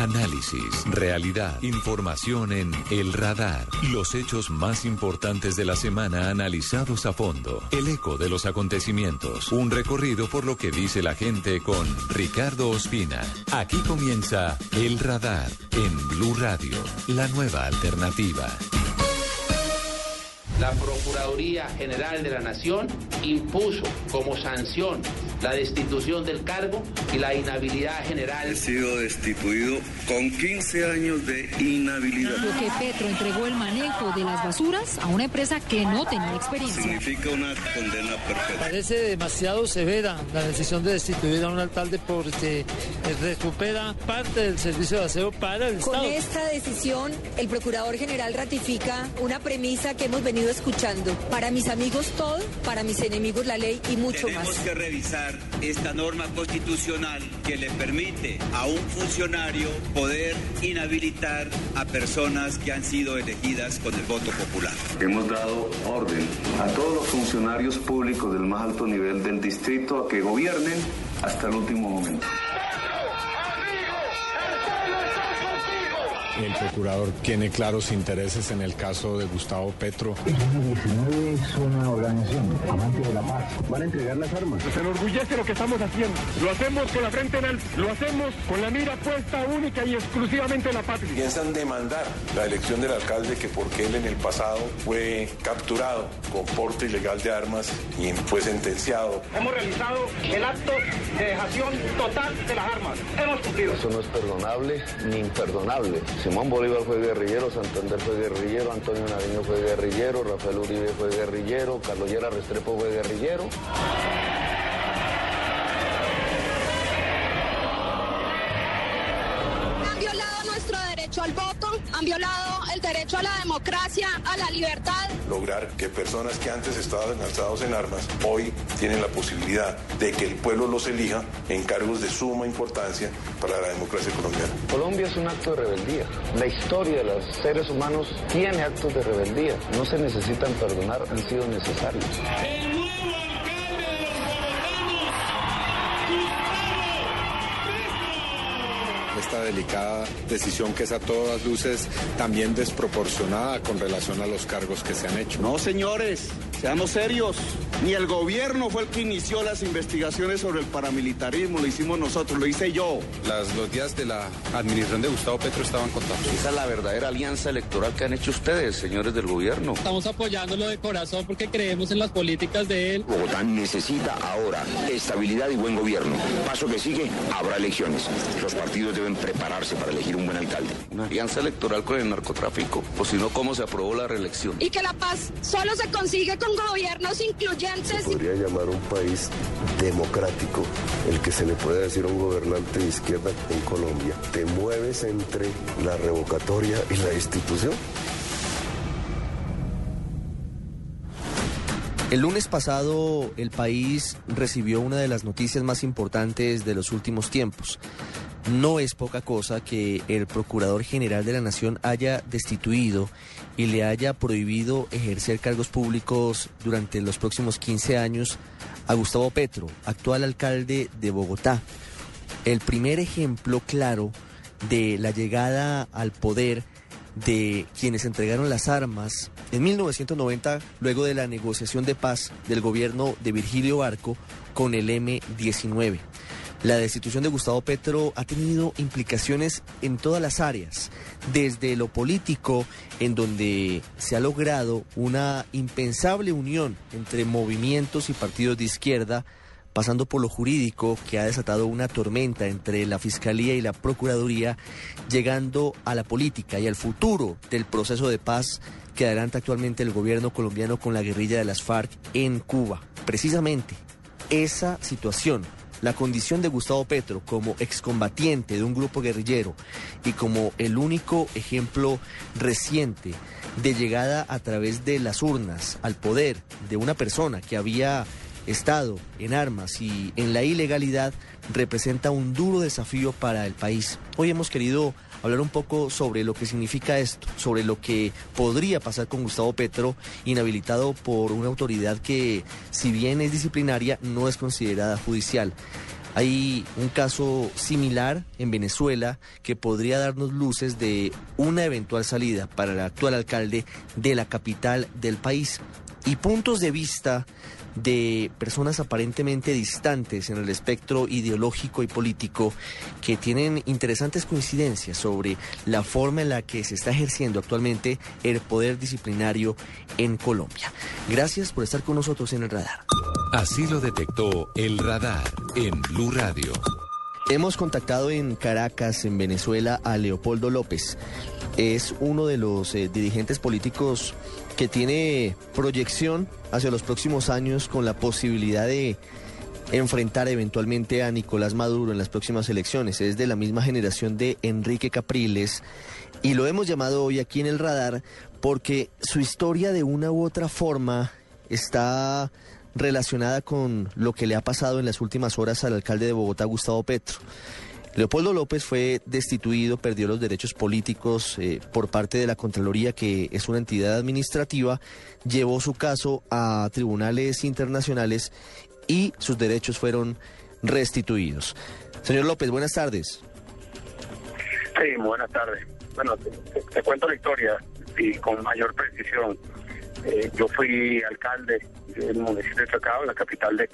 Análisis, realidad, información en El Radar. Los hechos más importantes de la semana analizados a fondo. El eco de los acontecimientos. Un recorrido por lo que dice la gente con Ricardo Ospina. Aquí comienza El Radar en Blue Radio, la nueva alternativa. La Procuraduría General de la Nación impuso como sanción la destitución del cargo y la inhabilidad general. He sido destituido con 15 años de inhabilidad. Porque Petro entregó el manejo de las basuras a una empresa que no tenía experiencia. Significa una condena perpetua. Parece demasiado severa la decisión de destituir a un alcalde porque recupera parte del servicio de aseo para el Con Estado. esta decisión, el Procurador General ratifica una premisa que hemos venido escuchando. Para mis amigos todo, para mis enemigos la ley y mucho Tenemos más. que revisar esta norma constitucional que le permite a un funcionario poder inhabilitar a personas que han sido elegidas con el voto popular. Hemos dado orden a todos los funcionarios públicos del más alto nivel del distrito a que gobiernen hasta el último momento. El procurador tiene claros intereses en el caso de Gustavo Petro. es una organización amante de la paz. Van a entregar las armas. Se enorgullece lo que estamos haciendo. Lo hacemos con la frente en alto. Lo hacemos con la mira puesta única y exclusivamente en la patria. Piensan demandar la elección del alcalde que porque él en el pasado fue capturado con porte ilegal de armas y fue sentenciado. Hemos realizado el acto de dejación total de las armas. Hemos cumplido. Eso no es perdonable ni imperdonable. Simón Bolívar fue guerrillero, Santander fue guerrillero, Antonio Nariño fue guerrillero, Rafael Uribe fue guerrillero, Carlos Llera Restrepo fue guerrillero. Violado nuestro derecho al voto, han violado el derecho a la democracia, a la libertad. Lograr que personas que antes estaban alzados en armas hoy tienen la posibilidad de que el pueblo los elija en cargos de suma importancia para la democracia colombiana. Colombia es un acto de rebeldía. La historia de los seres humanos tiene actos de rebeldía. No se necesitan perdonar, han sido necesarios. Esta delicada decisión que es a todas luces también desproporcionada con relación a los cargos que se han hecho. No, señores, seamos serios. Ni el gobierno fue el que inició las investigaciones sobre el paramilitarismo, lo hicimos nosotros, lo hice yo. Las, los días de la administración de Gustavo Petro estaban contados. Esa es la verdadera alianza electoral que han hecho ustedes, señores del gobierno. Estamos apoyándolo de corazón porque creemos en las políticas de él. Bogotá necesita ahora estabilidad y buen gobierno. Paso que sigue, habrá elecciones. Los partidos deben prepararse para elegir un buen alcalde. Una alianza electoral con el narcotráfico. O si no, ¿cómo se aprobó la reelección? Y que la paz solo se consigue con gobiernos incluyentes. Podría llamar un país democrático el que se le puede decir a un gobernante de izquierda en Colombia. Te mueves entre la revocatoria y la institución. El lunes pasado el país recibió una de las noticias más importantes de los últimos tiempos. No es poca cosa que el Procurador General de la Nación haya destituido y le haya prohibido ejercer cargos públicos durante los próximos 15 años a Gustavo Petro, actual alcalde de Bogotá. El primer ejemplo claro de la llegada al poder de quienes entregaron las armas en 1990, luego de la negociación de paz del gobierno de Virgilio Barco con el M-19. La destitución de Gustavo Petro ha tenido implicaciones en todas las áreas, desde lo político, en donde se ha logrado una impensable unión entre movimientos y partidos de izquierda, pasando por lo jurídico, que ha desatado una tormenta entre la Fiscalía y la Procuraduría, llegando a la política y al futuro del proceso de paz que adelanta actualmente el gobierno colombiano con la guerrilla de las FARC en Cuba. Precisamente esa situación la condición de Gustavo Petro como excombatiente de un grupo guerrillero y como el único ejemplo reciente de llegada a través de las urnas al poder de una persona que había estado en armas y en la ilegalidad representa un duro desafío para el país. Hoy hemos querido hablar un poco sobre lo que significa esto, sobre lo que podría pasar con Gustavo Petro, inhabilitado por una autoridad que, si bien es disciplinaria, no es considerada judicial. Hay un caso similar en Venezuela que podría darnos luces de una eventual salida para el actual alcalde de la capital del país y puntos de vista de personas aparentemente distantes en el espectro ideológico y político que tienen interesantes coincidencias sobre la forma en la que se está ejerciendo actualmente el poder disciplinario en Colombia. Gracias por estar con nosotros en el radar. Así lo detectó el radar en Blue Radio. Hemos contactado en Caracas, en Venezuela, a Leopoldo López. Es uno de los eh, dirigentes políticos que tiene proyección hacia los próximos años con la posibilidad de enfrentar eventualmente a Nicolás Maduro en las próximas elecciones. Es de la misma generación de Enrique Capriles y lo hemos llamado hoy aquí en el radar porque su historia de una u otra forma está relacionada con lo que le ha pasado en las últimas horas al alcalde de Bogotá, Gustavo Petro. Leopoldo López fue destituido, perdió los derechos políticos eh, por parte de la Contraloría, que es una entidad administrativa, llevó su caso a tribunales internacionales y sus derechos fueron restituidos. Señor López, buenas tardes. Sí, buenas tardes. Bueno, te, cuento la historia y con mayor precisión. Eh, yo fui alcalde del municipio de Chacao, la capital de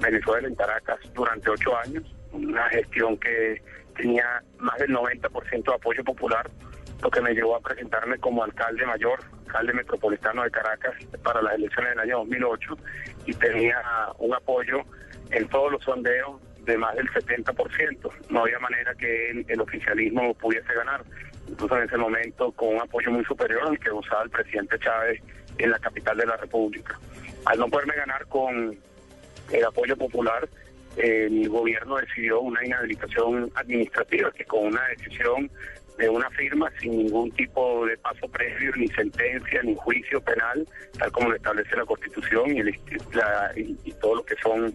Venezuela, en Caracas, durante ocho años una gestión que tenía más del 90% de apoyo popular, lo que me llevó a presentarme como alcalde mayor, alcalde metropolitano de Caracas para las elecciones del año 2008 y tenía un apoyo en todos los sondeos de más del 70%. No había manera que el, oficialismo pudiese ganar. Incluso en ese momento con un apoyo muy superior al que usaba el presidente Chávez en la capital de la República. Al no poderme ganar con el apoyo popular, el gobierno decidió una inhabilitación administrativa que con una decisión de una firma sin ningún tipo de paso previo, ni sentencia, ni juicio penal, tal como lo establece la Constitución y, el, y, todo lo que son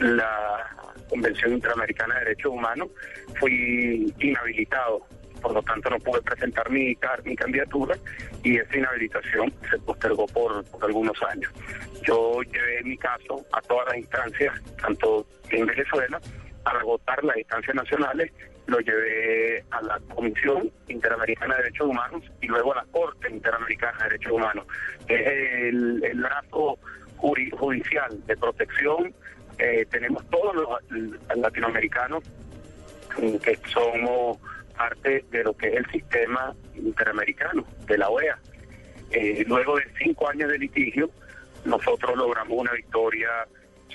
la Convención Interamericana de Derechos Humanos, fui inhabilitado. Por lo tanto, no pude presentar mi, mi candidatura y esa inhabilitación se postergó por algunos años. Yo llevé mi caso a todas las instancias, tanto en Venezuela, para agotar las instancias nacionales, lo llevé a la Comisión Interamericana de Derechos Humanos y luego a la Corte Interamericana de Derechos Humanos. Es el, el judicial de protección. Eh, tenemos todos los latinoamericanos que somos parte de lo que es el sistema interamericano de la OEA. Eh, luego de cinco años de litigio, nosotros logramos una victoria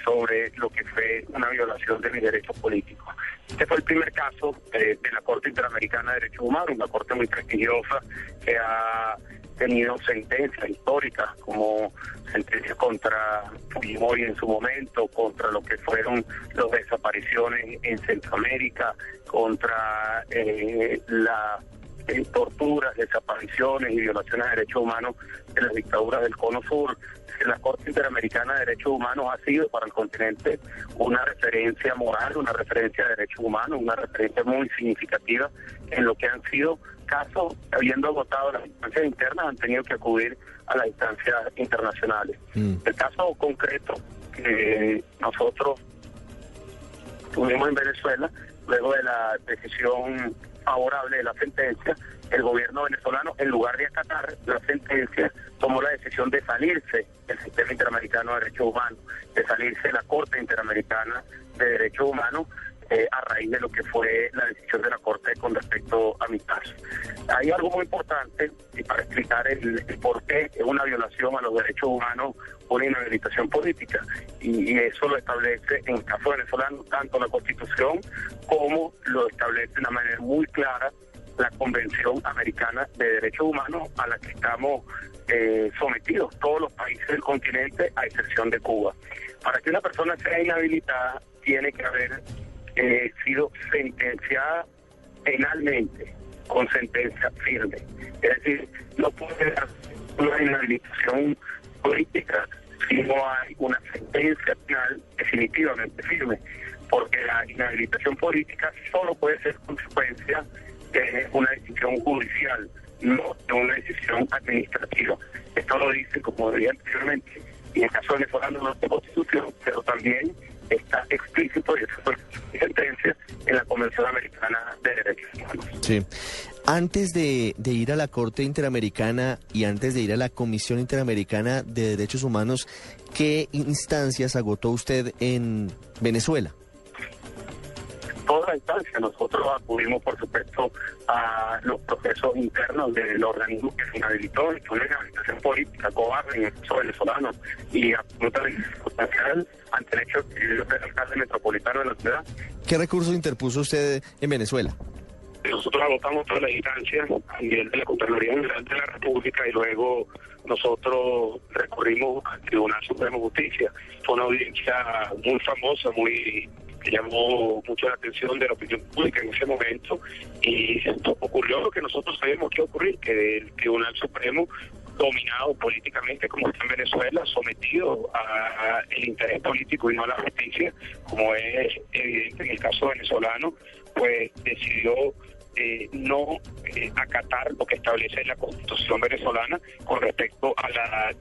sobre lo que fue una violación de mis derechos políticos. Este fue el primer caso eh, de la Corte Interamericana de Derechos Humanos, una corte muy prestigiosa que ha tenido sentencias históricas como sentencias contra Fujimori en su momento, contra lo que fueron las desapariciones en Centroamérica, contra eh, la eh, torturas, desapariciones y violaciones de derechos humanos de las dictaduras del Cono Sur. La Corte Interamericana de Derechos Humanos ha sido para el continente una referencia moral, una referencia de derechos humanos, una referencia muy significativa en lo que han sido casos, habiendo agotado las instancias internas, han tenido que acudir a las instancias internacionales. Mm. El caso concreto que nosotros tuvimos en Venezuela, luego de la decisión favorable de la sentencia, el gobierno venezolano, en lugar de acatar la sentencia, tomó la decisión de salirse del sistema interamericano de derechos humanos, de salirse de la Corte Interamericana de Derechos Humanos eh, a raíz de lo que fue la decisión de la Corte con respecto a mi caso. Hay algo muy importante y para explicar el, por qué es una violación a los derechos humanos una inhabilitación política y, eso lo establece en el caso venezolano tanto la Constitución como lo establece de una manera muy clara la Convención Americana de Derechos Humanos a la que estamos eh, sometidos todos los países del continente a excepción de Cuba. Para que una persona sea inhabilitada tiene que haber eh, sido sentenciada penalmente con sentencia firme. Es decir, no puede dar una inhabilitación política si no hay una sentencia penal definitivamente firme, porque la inhabilitación política solo puede ser consecuencia de una decisión judicial, no de una decisión administrativa. Esto lo dice, como decía anteriormente, y en el caso venezolano no es constitución, pero también está explícito y eso fue Convención Americana de Derechos Humanos. Sí. Antes de, ir a la Corte Interamericana y antes de ir a la Comisión Interamericana de Derechos Humanos, ¿qué instancias agotó usted en Venezuela? Toda instancia. Nosotros acudimos, por supuesto, a los procesos internos del organismo que se inhabilitó, y fue una inhabilitación política cobarde en el caso venezolano y absolutamente sustancial ante el hecho de que yo alcalde metropolitano de la ciudad. ¿Qué recursos interpuso usted en Venezuela? Nosotros agotamos toda la instancia a nivel de la Contraloría General de la República y luego nosotros recurrimos al Tribunal Supremo de Justicia. Fue una audiencia muy famosa, muy que llamó mucho la atención de la opinión pública en ese momento y ocurrió lo que nosotros sabemos que ocurrir, que el Tribunal Supremo dominado políticamente como está en Venezuela, sometido al interés político y no a la justicia, como es evidente en el caso venezolano, pues decidió eh, no eh, acatar lo que establece la constitución venezolana con respecto a la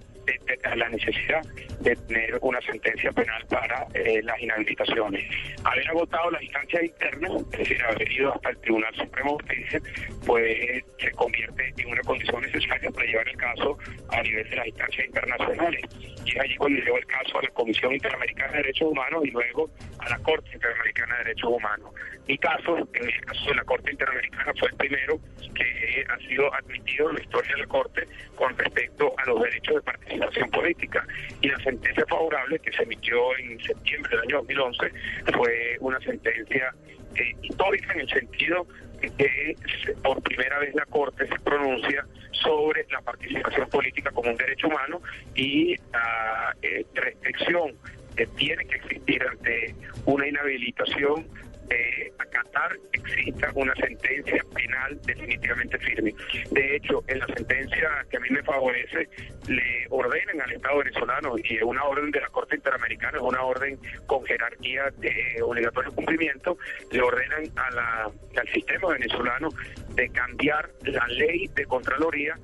a la necesidad de tener una sentencia penal para eh, las inhabilitaciones. Haber agotado las instancias internas, es decir, haber ido hasta el Tribunal Supremo de Justicia, pues se convierte en una condición necesaria para llevar el caso a nivel de las instancias internacionales. Y es allí cuando llevó el caso a la Comisión Interamericana de Derechos Humanos y luego a la Corte Interamericana de Derechos Humanos. Mi caso, en el caso de la Corte Interamericana, fue el primero que ha sido admitido en la historia de la Corte con respecto a los derechos de participación política. Y la sentencia favorable que se emitió en septiembre del año 2011 fue una sentencia eh, histórica en el sentido de que por primera vez la Corte se pronuncia sobre la participación política como un derecho humano y la eh, restricción que tiene que existir ante una inhabilitación de acatar exista una sentencia penal definitivamente firme. De hecho, en la sentencia que a mí me favorece, le ordenan al Estado venezolano, y es una orden de la Corte Interamericana, es una orden con jerarquía de obligatorio cumplimiento, le ordenan a la, al sistema venezolano de cambiar la ley de Contraloría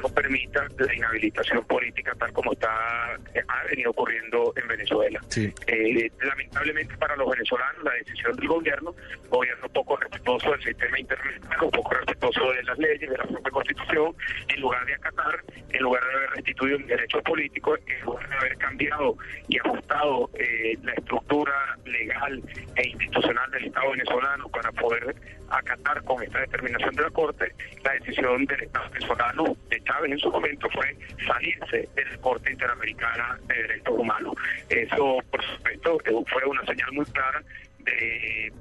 no permita la inhabilitación política tal como está ha venido ocurriendo en Venezuela. Eh, lamentablemente para los venezolanos la decisión del gobierno, gobierno poco respetuoso del sistema internacional, poco respetuoso de las leyes, de la propia constitución, en lugar de acatar, en lugar de haber restituido un derecho político, en lugar de haber cambiado y ajustado eh, la estructura legal e institucional del Estado venezolano para poder acatar con esta determinación de la Corte, la decisión del Estado venezolano de Chávez en su momento fue salirse de la Corte Interamericana de Derechos Humanos. Eso, por supuesto, fue una señal muy clara de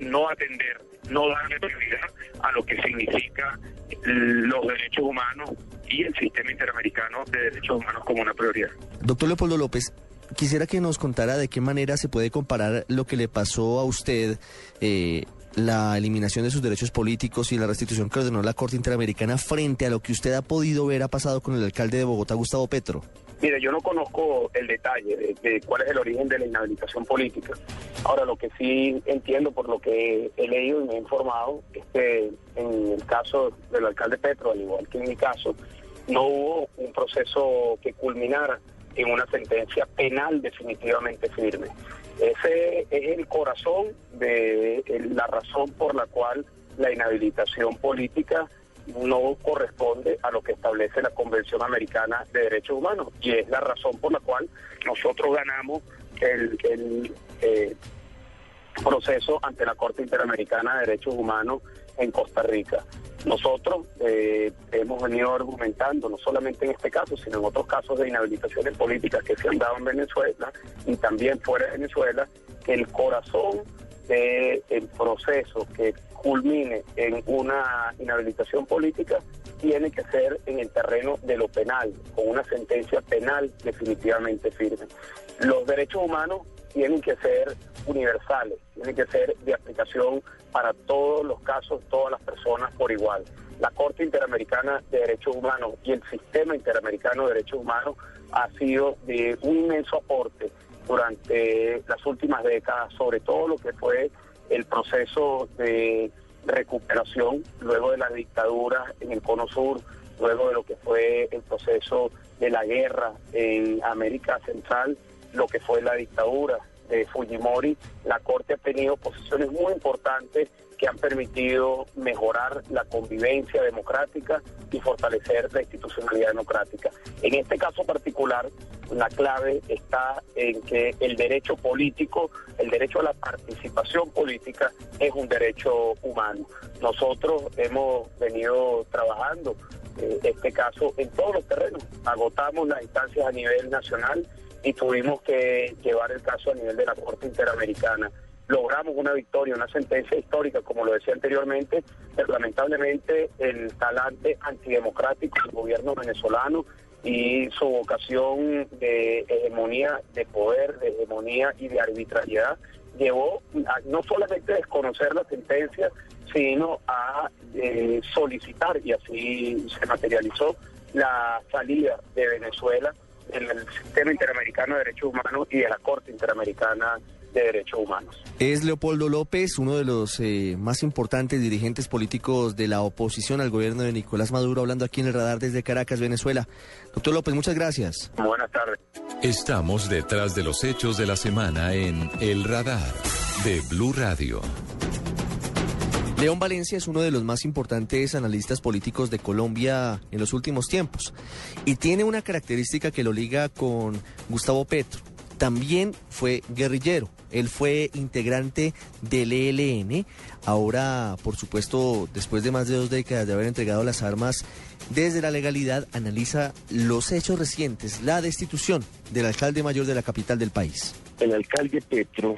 no atender, no darle prioridad a lo que significa los derechos humanos y el sistema interamericano de derechos humanos como una prioridad. Doctor Leopoldo López, quisiera que nos contara de qué manera se puede comparar lo que le pasó a usted eh, la eliminación de sus derechos políticos y la restitución que ordenó la Corte Interamericana frente a lo que usted ha podido ver ha pasado con el alcalde de Bogotá, Gustavo Petro? Mire, yo no conozco el detalle de, cuál es el origen de la inhabilitación política. Ahora, lo que sí entiendo por lo que he leído y me he informado es que en el caso del alcalde Petro, al igual que en mi caso, no hubo un proceso que culminara en una sentencia penal definitivamente firme. Ese es el corazón de la razón por la cual la inhabilitación política no corresponde a lo que establece la Convención Americana de Derechos Humanos y es la razón por la cual nosotros ganamos el, eh, proceso ante la Corte Interamericana de Derechos Humanos en Costa Rica. Nosotros eh, hemos venido argumentando, no solamente en este caso, sino en otros casos de inhabilitaciones políticas que se han dado en Venezuela y también fuera de Venezuela, que el corazón del proceso que culmine en una inhabilitación política tiene que ser en el terreno de lo penal, con una sentencia penal definitivamente firme. Los derechos humanos tienen que ser universales, tienen que ser de aplicación para todos los casos, todas las personas por igual. La Corte Interamericana de Derechos Humanos y el Sistema Interamericano de Derechos Humanos ha sido de un inmenso aporte durante las últimas décadas, sobre todo lo que fue el proceso de recuperación luego de la dictadura en el Cono Sur, luego de lo que fue el proceso de la guerra en América Central, lo que fue la dictadura de Fujimori, la Corte ha tenido posiciones muy importantes que han permitido mejorar la convivencia democrática y fortalecer la institucionalidad democrática. En este caso particular, la clave está en que el derecho político, el derecho a la participación política es un derecho humano. Nosotros hemos venido trabajando eh, este caso en todos los terrenos. Agotamos las instancias a nivel nacional y tuvimos que llevar el caso a nivel de la Corte Interamericana. Logramos una victoria, una sentencia histórica, como lo decía anteriormente, pero lamentablemente el talante antidemocrático del gobierno venezolano y su vocación de hegemonía de poder, de hegemonía y de arbitrariedad llevó a no solamente a desconocer la sentencia, sino a eh, solicitar, y así se materializó, la salida de Venezuela del sistema interamericano de derechos humanos y de la Corte Interamericana de Derechos Humanos. Es Leopoldo López, uno de los eh, más importantes dirigentes políticos de la oposición al gobierno de Nicolás Maduro, hablando aquí en el radar desde Caracas, Venezuela. Doctor López, muchas gracias. Buenas tardes. Estamos detrás de los hechos de la semana en El Radar de Blue Radio. León Valencia es uno de los más importantes analistas políticos de Colombia en los últimos tiempos y tiene una característica que lo liga con Gustavo Petro también fue guerrillero. Él fue integrante del ELN. Ahora, por supuesto, después de más de dos décadas de haber entregado las armas, desde la legalidad analiza los hechos recientes, la destitución del alcalde mayor de la capital del país. El alcalde Petro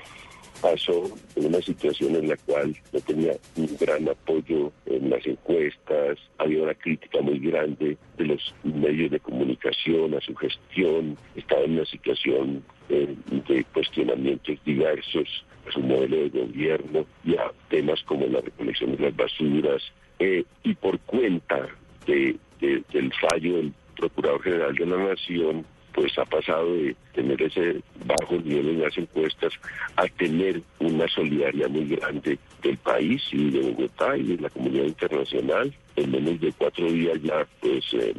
pasó en una situación en la cual no tenía un gran apoyo en las encuestas, había una crítica muy grande de los medios de comunicación a su gestión, estaba en una situación eh, de cuestionamientos diversos a su modelo de gobierno y a temas como la recolección de las basuras eh, y por cuenta de, del fallo del Procurador General de la Nación pues ha pasado de tener ese bajo nivel en las encuestas a tener una solidaridad muy grande del país y de Bogotá y de la comunidad internacional. En menos de cuatro días ya pues eh,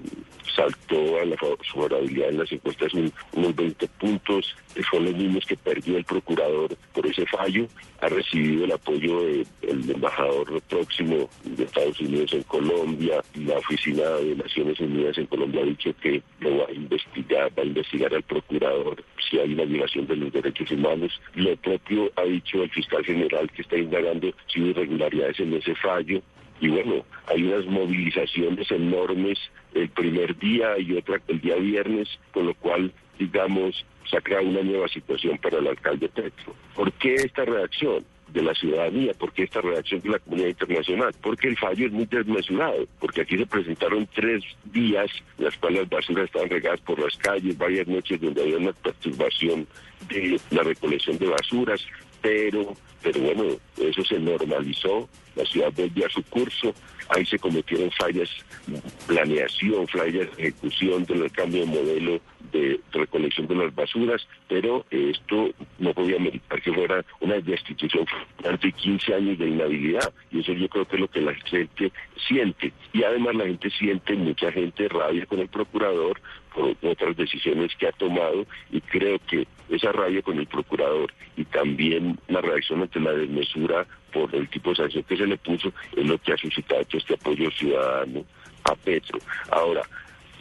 saltó a la favorabilidad en las encuestas unos 20 puntos, son los mismos que perdió el procurador por ese fallo, ha recibido el apoyo del embajador próximo de Estados Unidos en Colombia, la Oficina de Naciones Unidas en Colombia ha dicho que lo va a investigar, va a investigar al procurador si hay una violación de los derechos humanos, lo propio ha dicho el fiscal general que está indagando si hubo irregularidades en ese fallo, y bueno, hay unas movilizaciones enormes el primer día y otra el día viernes, con lo cual, digamos, se ha creado una nueva situación para el alcalde Petro. ¿Por qué esta reacción? de la ciudadanía, ¿por qué esta reacción de la comunidad internacional? Porque el fallo es muy desmesurado, porque aquí se presentaron tres días en las cuales las basuras estaban regadas por las calles, varias noches donde había una perturbación de la recolección de basuras, pero, pero bueno, eso se normalizó, la ciudad volvió a su curso, ahí se cometieron fallas planeación, fallas de ejecución del cambio de modelo de recolección de las basuras, pero esto no podía meritar que fuera una destitución durante 15 años de inhabilidad, y eso yo creo que es lo que la gente siente, y además la gente siente, mucha gente rabia con el procurador por otras decisiones que ha tomado, y creo que esa rabia con el procurador y también la reacción ante la desmesura por el tipo de sanción que se le puso es lo que ha suscitado este apoyo ciudadano a Petro. Ahora,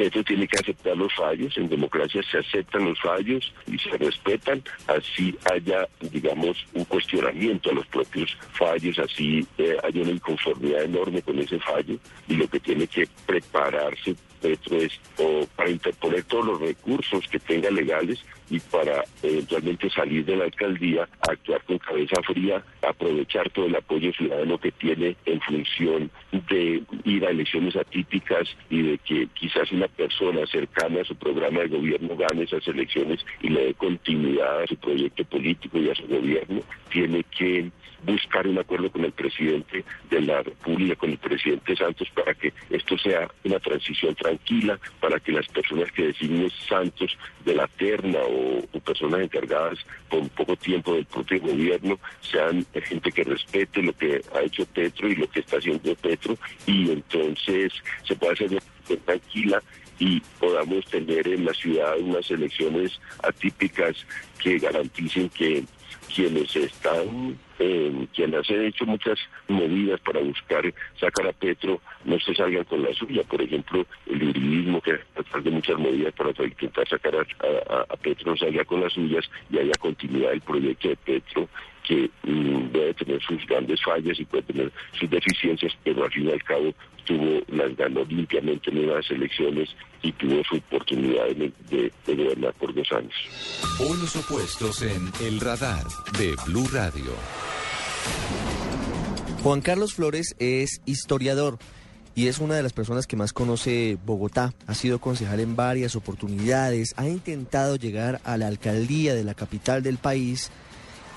Petro tiene que aceptar los fallos, en democracia se aceptan los fallos y se respetan, así haya, digamos, un cuestionamiento a los propios fallos, así eh, hay una inconformidad enorme con ese fallo y lo que tiene que prepararse Petro es o para interponer todos los recursos que tenga legales y para eventualmente salir de la alcaldía, actuar con cabeza fría, aprovechar todo el apoyo ciudadano que tiene en función de ir a elecciones atípicas y de que quizás una persona cercana a su programa de gobierno gane esas elecciones y le dé continuidad a su proyecto político y a su gobierno, tiene que buscar un acuerdo con el presidente de la República, con el presidente Santos, para que esto sea una transición tranquila, para que las personas que designen Santos de la terna o, personas encargadas con poco tiempo del propio gobierno sean gente que respete lo que ha hecho Petro y lo que está haciendo Petro y entonces se puede hacer tranquila y podamos tener en la ciudad unas elecciones atípicas que garanticen que quienes están, eh, quienes han hecho muchas movidas para buscar sacar a Petro, no se salgan con la suya. Por ejemplo, el uribismo que de muchas medidas para intentar sacar a, Petro no salga con las suyas y haya continuidad del proyecto de Petro que mm, debe tener sus grandes fallas y puede tener sus deficiencias, pero al fin y al cabo tuvo las ganó limpiamente en unas elecciones y tuvo su oportunidad de, gobernar por dos años. Opuestos en El Radar de Blue Radio. Juan Carlos Flores es historiador y es una de las personas que más conoce Bogotá. Ha sido concejal en varias oportunidades, ha intentado llegar a la alcaldía de la capital del país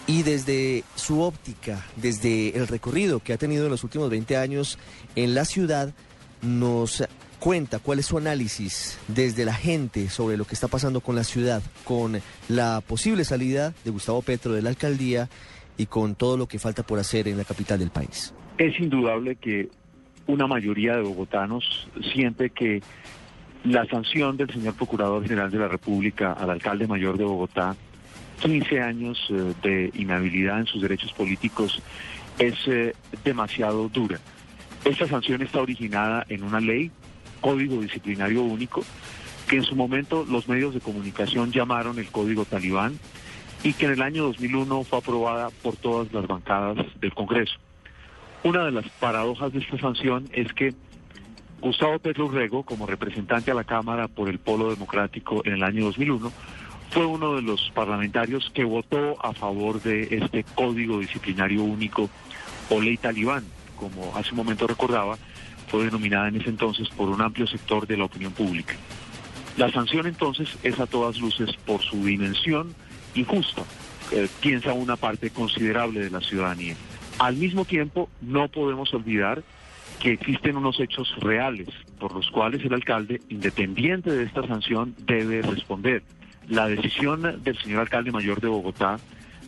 y desde su óptica, desde el recorrido que ha tenido en los últimos 20 años en la ciudad, nos cuenta cuál es su análisis desde la gente sobre lo que está pasando con la ciudad, con la posible salida de Gustavo Petro de la alcaldía y con todo lo que falta por hacer en la capital del país. Es indudable que una mayoría de bogotanos siente que la sanción del señor Procurador General de la República al alcalde mayor de Bogotá 15 años eh, de inhabilidad en sus derechos políticos es eh, demasiado dura. Esta sanción está originada en una ley, Código Disciplinario Único, que en su momento los medios de comunicación llamaron el Código Talibán y que en el año 2001 fue aprobada por todas las bancadas del Congreso. Una de las paradojas de esta sanción es que Gustavo Pedro Rego, como representante a la Cámara por el Polo Democrático en el año 2001, fue uno de los parlamentarios que votó a favor de este código disciplinario único o ley talibán, como hace un momento recordaba, fue denominada en ese entonces por un amplio sector de la opinión pública. La sanción entonces es a todas luces por su dimensión injusta, eh, piensa una parte considerable de la ciudadanía. Al mismo tiempo, no podemos olvidar que existen unos hechos reales por los cuales el alcalde, independiente de esta sanción, debe responder la decisión del señor alcalde mayor de Bogotá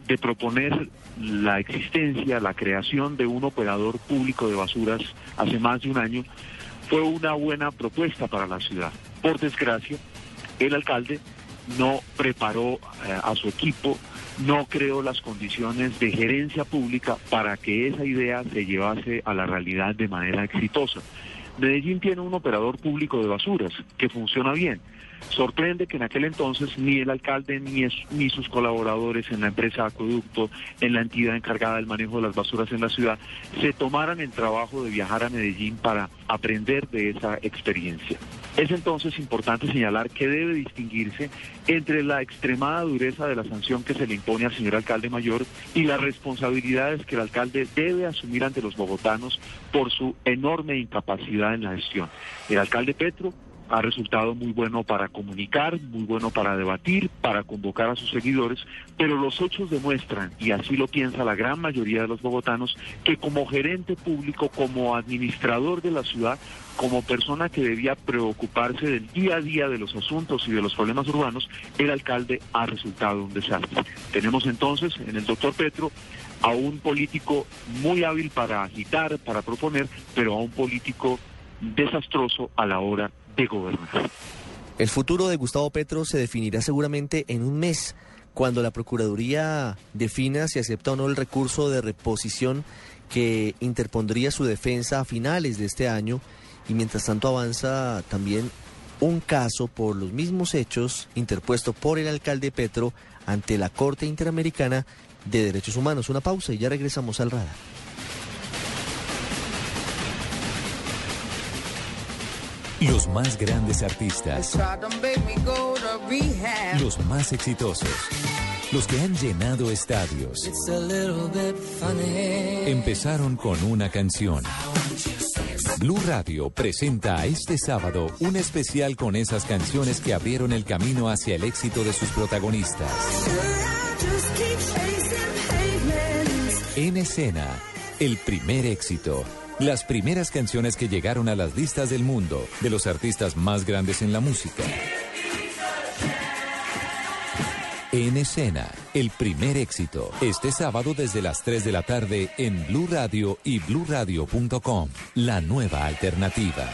de proponer la existencia, la creación de un operador público de basuras hace más de un año fue una buena propuesta para la ciudad. Por desgracia, el alcalde no preparó eh, a su equipo, no creó las condiciones de gerencia pública para que esa idea se llevase a la realidad de manera exitosa. Medellín tiene un operador público de basuras que funciona bien Sorprende que en aquel entonces ni el alcalde ni, sus colaboradores en la empresa Acueducto, en la entidad encargada del manejo de las basuras en la ciudad, se tomaran el trabajo de viajar a Medellín para aprender de esa experiencia. Es entonces importante señalar que debe distinguirse entre la extremada dureza de la sanción que se le impone al señor alcalde mayor y las responsabilidades que el alcalde debe asumir ante los bogotanos por su enorme incapacidad en la gestión. El alcalde Petro ha resultado muy bueno para comunicar, muy bueno para debatir, para convocar a sus seguidores, pero los hechos demuestran, y así lo piensa la gran mayoría de los bogotanos, que como gerente público, como administrador de la ciudad, como persona que debía preocuparse del día a día de los asuntos y de los problemas urbanos, el alcalde ha resultado un desastre. Tenemos entonces en el doctor Petro a un político muy hábil para agitar, para proponer, pero a un político desastroso a la hora el futuro de Gustavo Petro se definirá seguramente en un mes, cuando la Procuraduría defina si acepta o no el recurso de reposición que interpondría su defensa a finales de este año y mientras tanto avanza también un caso por los mismos hechos interpuesto por el alcalde Petro ante la Corte Interamericana de Derechos Humanos. Una pausa y ya regresamos al radar. Los más grandes artistas. Los más exitosos. Los que han llenado estadios. Empezaron con una canción. Blue Radio presenta este sábado un especial con esas canciones que abrieron el camino hacia el éxito de sus protagonistas. En escena, el primer éxito las primeras canciones que llegaron a las listas del mundo de los artistas más grandes en la música. En escena, el primer éxito, este sábado desde las 3 de la tarde en Blue Radio y bluradio.com, la nueva alternativa.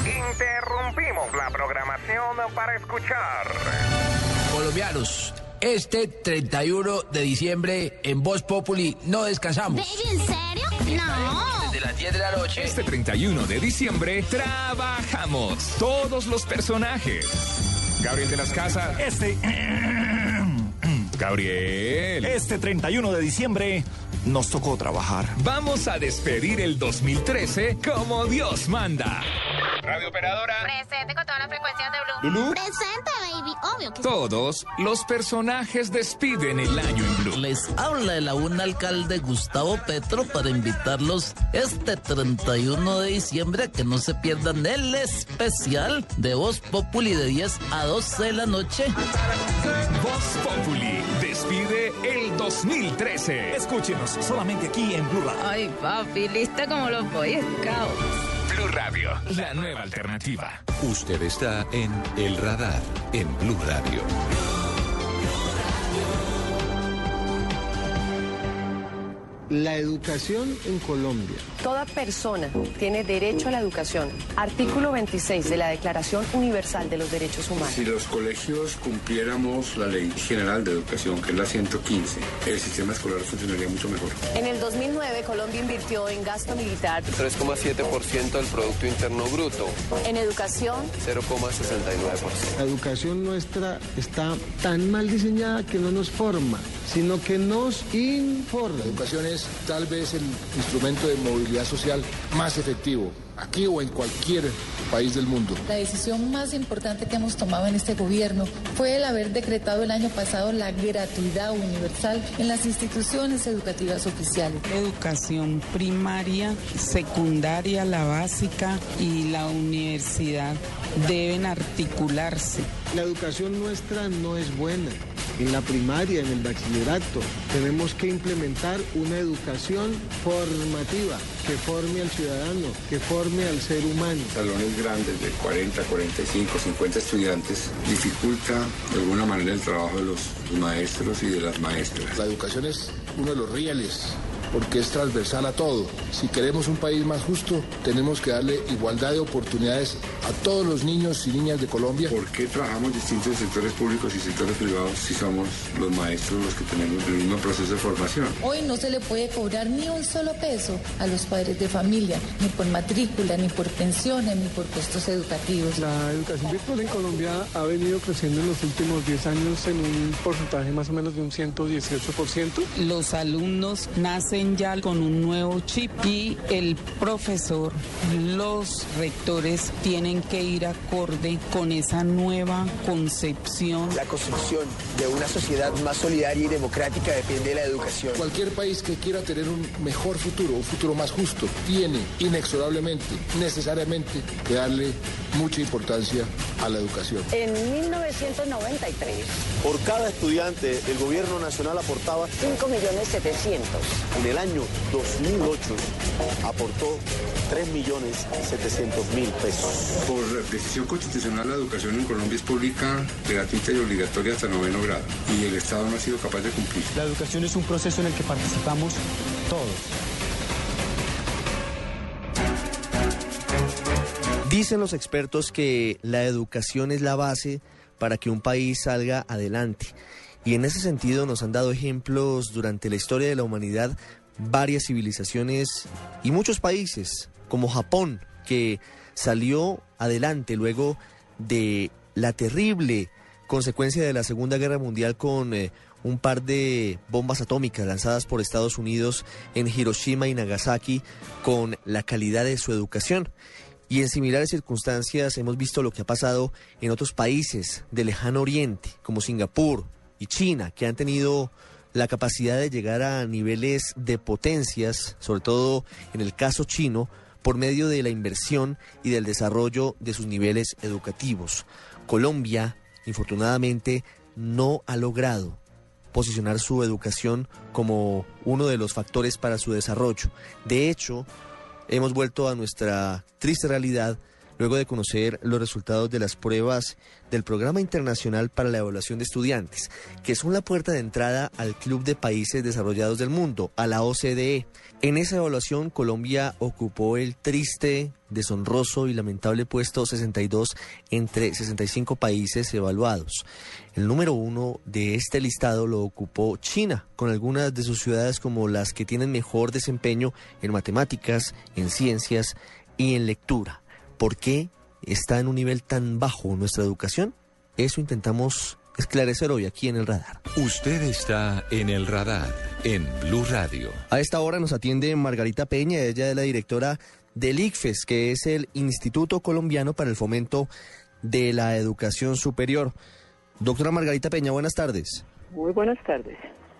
Interrumpimos la programación para escuchar. Colombianos Este 31 de diciembre en Voz Populi no descansamos. ¿en serio? No. Desde las 10 de la noche. Este 31 de diciembre trabajamos todos los personajes. Gabriel de las Casas. Este. Gabriel. Este 31 de diciembre nos tocó trabajar. Vamos a despedir el 2013 como Dios manda. Radio Operadora. Presente con todas las frecuencias de Blue. Lulú. Presente, baby. Obvio que Todos los personajes despiden el año en Blue. Les habla el aún alcalde Gustavo Petro para invitarlos este 31 de diciembre a que no se pierdan el especial de Voz Populi de 10 a 12 de la noche. Voz Populi despide el 2013. Escúchenos solamente aquí en Blue Radio. Ay, papi, lista como los Boy Scouts. Blue Radio, la nueva alternativa. Usted está en El Radar, en Blue Radio. La educación en Colombia. Toda persona tiene derecho a la educación. Artículo 26 de la Declaración Universal de los Derechos Humanos. Si los colegios cumpliéramos la Ley General de Educación, que es la 115, el sistema escolar funcionaría mucho mejor. En el 2009, Colombia invirtió en gasto militar 3,7% del Producto Interno Bruto. En educación 0,69%. La educación nuestra está tan mal diseñada que no nos forma, sino que nos informa. La educación es tal vez el instrumento de movilidad social más efectivo, aquí o en cualquier país del mundo. La decisión más importante que hemos tomado en este gobierno fue el haber decretado el año pasado la gratuidad universal en las instituciones educativas oficiales. Educación primaria, secundaria, la básica y la universidad deben articularse. La educación nuestra no es buena. En la primaria, en el bachillerato, tenemos que implementar una educación formativa que forme al ciudadano, que forme al ser humano. Salones grandes de 40, 45, 50 estudiantes dificulta de alguna manera el trabajo de los maestros y de las maestras. La educación es uno de los rieles porque es transversal a todo. Si queremos un país más justo, tenemos que darle igualdad de oportunidades a todos los niños y niñas de Colombia. ¿Por qué trabajamos distintos sectores públicos y sectores privados si somos los maestros los que tenemos el mismo proceso de formación? Hoy no se le puede cobrar ni un solo peso a los padres de familia, ni por matrícula, ni por pensiones, ni por costos educativos. La educación virtual en Colombia ha venido creciendo en los últimos 10 años en un porcentaje más o menos de un 118%. Los alumnos nacen ya con un nuevo chip y el profesor, los rectores tienen que ir acorde con esa nueva concepción. La construcción de una sociedad más solidaria y democrática depende de la educación. Cualquier país que quiera tener un mejor futuro, un futuro más justo, tiene inexorablemente, necesariamente, que darle mucha importancia a la educación. En 1993, por cada estudiante, el gobierno nacional aportaba 5 millones 700. En el año 2008 aportó 3 millones 700 mil pesos. Por decisión constitucional, la educación en Colombia es pública, gratuita y obligatoria hasta noveno grado. Y el Estado no ha sido capaz de cumplir. La educación es un proceso en el que participamos todos. Dicen los expertos que la educación es la base para que un país salga adelante. Y en ese sentido nos han dado ejemplos durante la historia de la humanidad varias civilizaciones y muchos países, como Japón, que salió adelante luego de la terrible consecuencia de la Segunda Guerra Mundial con eh, un par de bombas atómicas lanzadas por Estados Unidos en Hiroshima y Nagasaki con la calidad de su educación. Y en similares circunstancias hemos visto lo que ha pasado en otros países del lejano oriente, como Singapur y China, que han tenido la capacidad de llegar a niveles de potencias, sobre todo en el caso chino, por medio de la inversión y del desarrollo de sus niveles educativos. Colombia, infortunadamente, no ha logrado posicionar su educación como uno de los factores para su desarrollo. De hecho, hemos vuelto a nuestra triste realidad luego de conocer los resultados de las pruebas del Programa Internacional para la Evaluación de Estudiantes, que son la puerta de entrada al Club de Países Desarrollados del Mundo, a la OCDE. En esa evaluación, Colombia ocupó el triste, deshonroso y lamentable puesto 62 entre 65 países evaluados. El número uno de este listado lo ocupó China, con algunas de sus ciudades como las que tienen mejor desempeño en matemáticas, en ciencias y en lectura. ¿Por qué está en un nivel tan bajo nuestra educación? Eso intentamos esclarecer hoy aquí en el radar. Usted está en el radar en Blue Radio. A esta hora nos atiende Margarita Peña, ella es la directora del ICFES, que es el Instituto Colombiano para el Fomento de la Educación Superior. Doctora Margarita Peña, buenas tardes. Muy buenas tardes.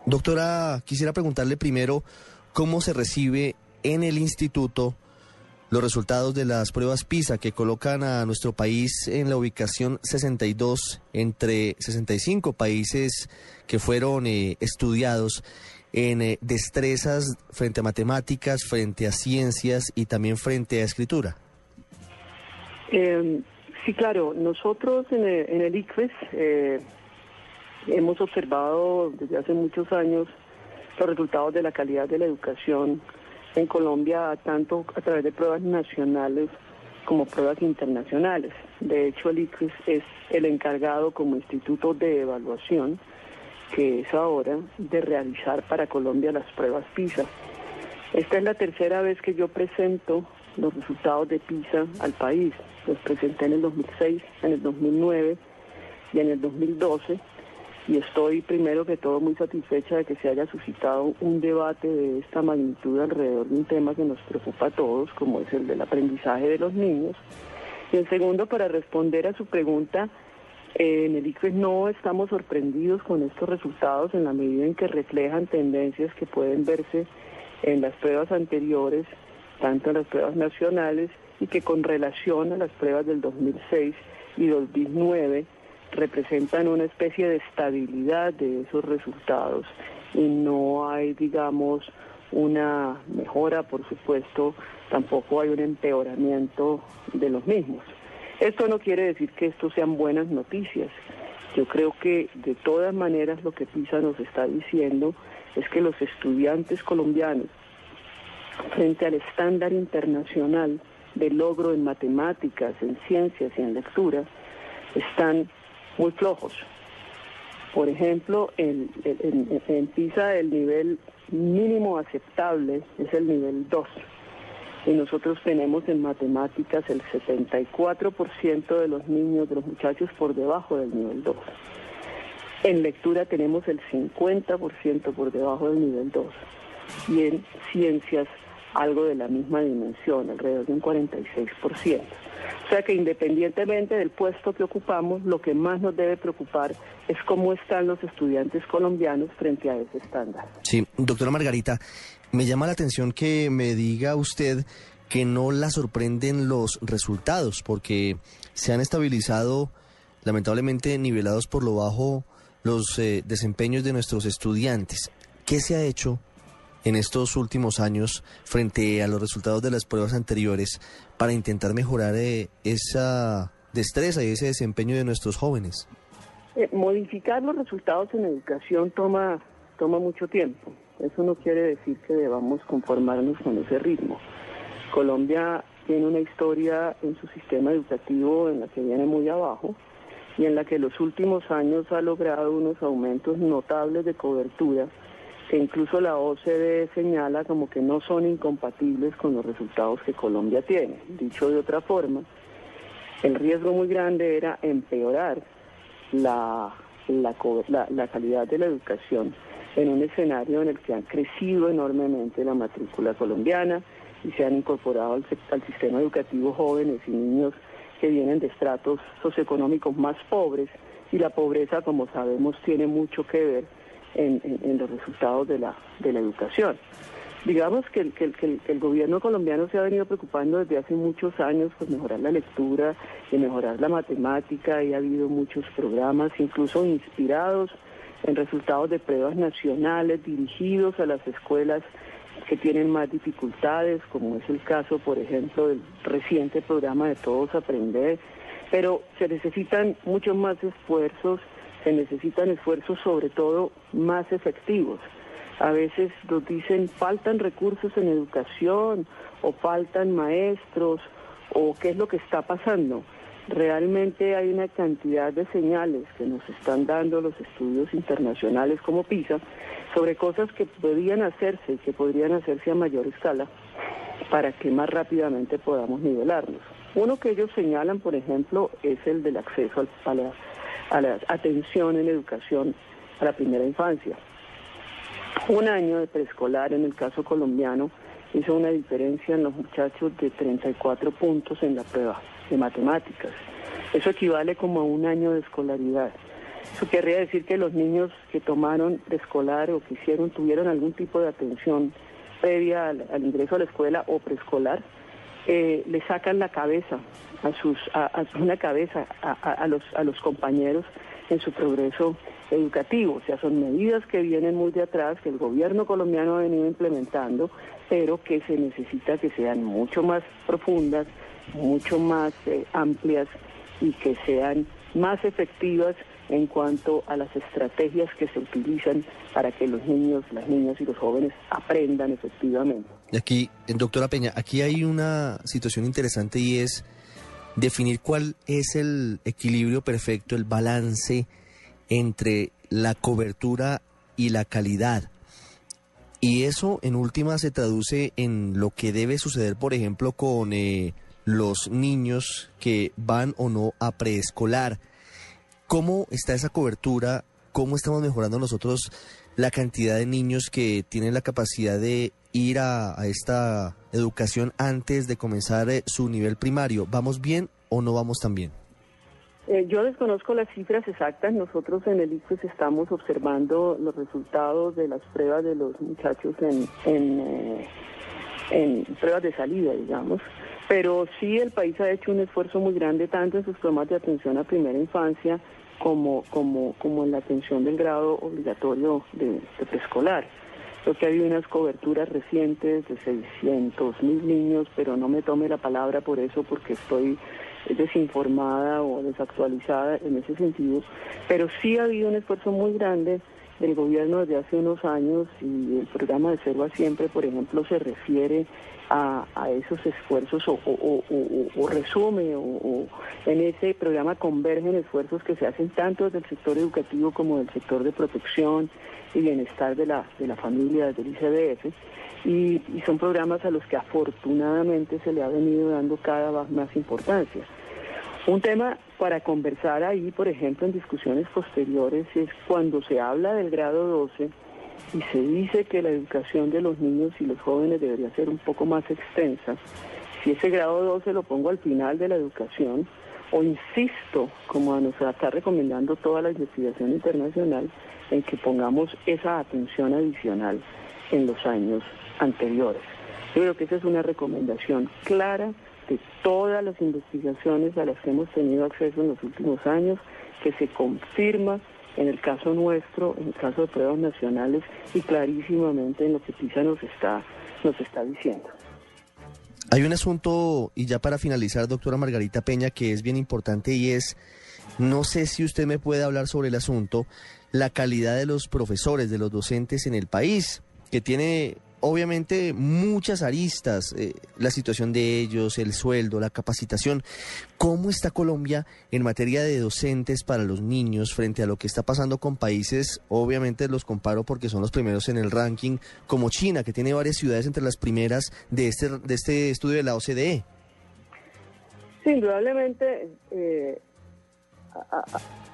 Doctora, quisiera preguntarle primero cómo se recibe en el instituto los resultados de las pruebas PISA que colocan a nuestro país en la ubicación 62 entre 65 países que fueron eh, estudiados en eh, destrezas frente a matemáticas, frente a ciencias y también frente a escritura. Eh, sí, claro, nosotros en el, en el ICFES eh, hemos observado desde hace muchos años los resultados de la calidad de la educación en Colombia, tanto a través de pruebas nacionales como pruebas internacionales. De hecho, el ICFES es el encargado como instituto de evaluación que es ahora de realizar para Colombia las pruebas PISA. Esta es la tercera vez que yo presento los resultados de PISA al país. Los presenté en el 2006, en el 2009 y en el 2012 y estoy primero que todo muy satisfecha de que se haya suscitado un debate de esta magnitud alrededor de un tema que nos preocupa a todos, como es el del aprendizaje de los niños. Y en segundo, para responder a su pregunta, eh, en el ICFES no estamos sorprendidos con estos resultados en la medida en que reflejan tendencias que pueden verse en las pruebas anteriores, tanto en las pruebas nacionales, y que con relación a las pruebas del 2006 y 2009 representan una especie de estabilidad de esos resultados y no hay, digamos, una mejora, por supuesto, tampoco hay un empeoramiento de los mismos. Esto no quiere decir que esto sean buenas noticias. Yo creo que de todas maneras lo que PISA nos está diciendo es que los estudiantes colombianos, frente al estándar internacional de logro en matemáticas, en ciencias y en lectura, están muy flojos. Por ejemplo, en, en, PISA el nivel mínimo aceptable es el nivel 2 y nosotros tenemos en matemáticas el 74% de los niños, de los muchachos por debajo del nivel 2. En lectura tenemos el 50% por debajo del nivel 2 y en ciencias algo de la misma dimensión, alrededor de un 46%. O sea que independientemente del puesto que ocupamos, lo que más nos debe preocupar es cómo están los estudiantes colombianos frente a ese estándar. Sí, doctora Margarita, me llama la atención que me diga usted que no la sorprenden los resultados, porque se han estabilizado, lamentablemente nivelados por lo bajo, los eh, desempeños de nuestros estudiantes. ¿Qué se ha hecho en estos últimos años frente a los resultados de las pruebas anteriores para intentar mejorar eh, esa destreza y ese desempeño de nuestros jóvenes? Eh, modificar los resultados en educación toma, toma mucho tiempo. Eso no quiere decir que debamos conformarnos con ese ritmo. Colombia tiene una historia en su sistema educativo en la que viene muy abajo y en la que los últimos años ha logrado unos aumentos notables de cobertura que incluso la OCDE señala como que no son incompatibles con los resultados que Colombia tiene. Dicho de otra forma, el riesgo muy grande era empeorar la, la, calidad de la educación en un escenario en el que han crecido enormemente la matrícula colombiana y se han incorporado al, al sistema educativo jóvenes y niños que vienen de estratos socioeconómicos más pobres y la pobreza, como sabemos, tiene mucho que ver en, los resultados de la, de la educación. Digamos que el, que, el, gobierno colombiano se ha venido preocupando desde hace muchos años por mejorar la lectura y mejorar la matemática y ha habido muchos programas, incluso inspirados en resultados de pruebas nacionales dirigidos a las escuelas que tienen más dificultades, como es el caso, por ejemplo, del reciente programa de Todos Aprender, pero se necesitan muchos más esfuerzos, se necesitan esfuerzos sobre todo más efectivos. A veces nos dicen faltan recursos en educación o faltan maestros o qué es lo que está pasando. Realmente hay una cantidad de señales que nos están dando los estudios internacionales como PISA sobre cosas que podrían hacerse y que podrían hacerse a mayor escala para que más rápidamente podamos nivelarnos. Uno que ellos señalan, por ejemplo, es el del acceso a la, a la atención en educación a la primera infancia. Un año de preescolar en el caso colombiano hizo una diferencia en los muchachos de 34 puntos en la prueba de matemáticas. Eso equivale como a un año de escolaridad. Eso querría decir que los niños que tomaron preescolar o que hicieron, tuvieron algún tipo de atención previa al, ingreso a la escuela o preescolar, eh, le sacan la cabeza a sus, a, una cabeza a, los, a los compañeros en su progreso educativo. O sea, son medidas que vienen muy de atrás, que el gobierno colombiano ha venido implementando, pero que se necesita que sean mucho más profundas, mucho más eh, amplias y que sean más efectivas en cuanto a las estrategias que se utilizan para que los niños, las niñas y los jóvenes aprendan efectivamente. Y aquí, doctora Peña, aquí hay una situación interesante y es definir cuál es el equilibrio perfecto, el balance entre la cobertura y la calidad. Y eso en última se traduce en lo que debe suceder, por ejemplo, con eh, los niños que van o no a preescolar. ¿Cómo está esa cobertura? ¿Cómo estamos mejorando nosotros la cantidad de niños que tienen la capacidad de ir a, esta educación antes de comenzar eh, su nivel primario? ¿Vamos bien o no vamos tan bien? Eh, yo desconozco las cifras exactas. Nosotros en el ICFES estamos observando los resultados de las pruebas de los muchachos en, en, eh, en pruebas de salida, digamos. Pero sí el país ha hecho un esfuerzo muy grande tanto en sus programas de atención a primera infancia como, como, como en la atención del grado obligatorio de, de preescolar. Creo que ha habido unas coberturas recientes de 600 mil niños, pero no me tome la palabra por eso porque estoy desinformada o desactualizada en ese sentido, pero sí ha habido un esfuerzo muy grande del gobierno desde hace unos años y el programa de Cero Siempre, por ejemplo, se refiere a, esos esfuerzos o, resume o, en ese programa convergen esfuerzos que se hacen tanto desde el sector educativo como del sector de protección y bienestar de la, de la familia, del ICBF, y, y son programas a los que afortunadamente se le ha venido dando cada vez más importancia. Un tema para conversar ahí, por ejemplo, en discusiones posteriores, es cuando se habla del grado 12 y se dice que la educación de los niños y los jóvenes debería ser un poco más extensa. Si ese grado 12 lo pongo al final de la educación, o insisto, como nos está recomendando toda la investigación internacional, en que pongamos esa atención adicional en los años anteriores. Yo creo que esa es una recomendación clara de todas las investigaciones a las que hemos tenido acceso en los últimos años, que se confirma en el caso nuestro, en el caso de pruebas nacionales y clarísimamente en lo que PISA nos está, nos está diciendo. Hay un asunto, y ya para finalizar, doctora Margarita Peña, que es bien importante y es, no sé si usted me puede hablar sobre el asunto, la calidad de los profesores, de los docentes en el país, que tiene obviamente muchas aristas, eh, la situación de ellos, el sueldo, la capacitación. ¿Cómo está Colombia en materia de docentes para los niños frente a lo que está pasando con países, obviamente los comparo porque son los primeros en el ranking, como China, que tiene varias ciudades entre las primeras de este, de este estudio de la OCDE? Indudablemente eh,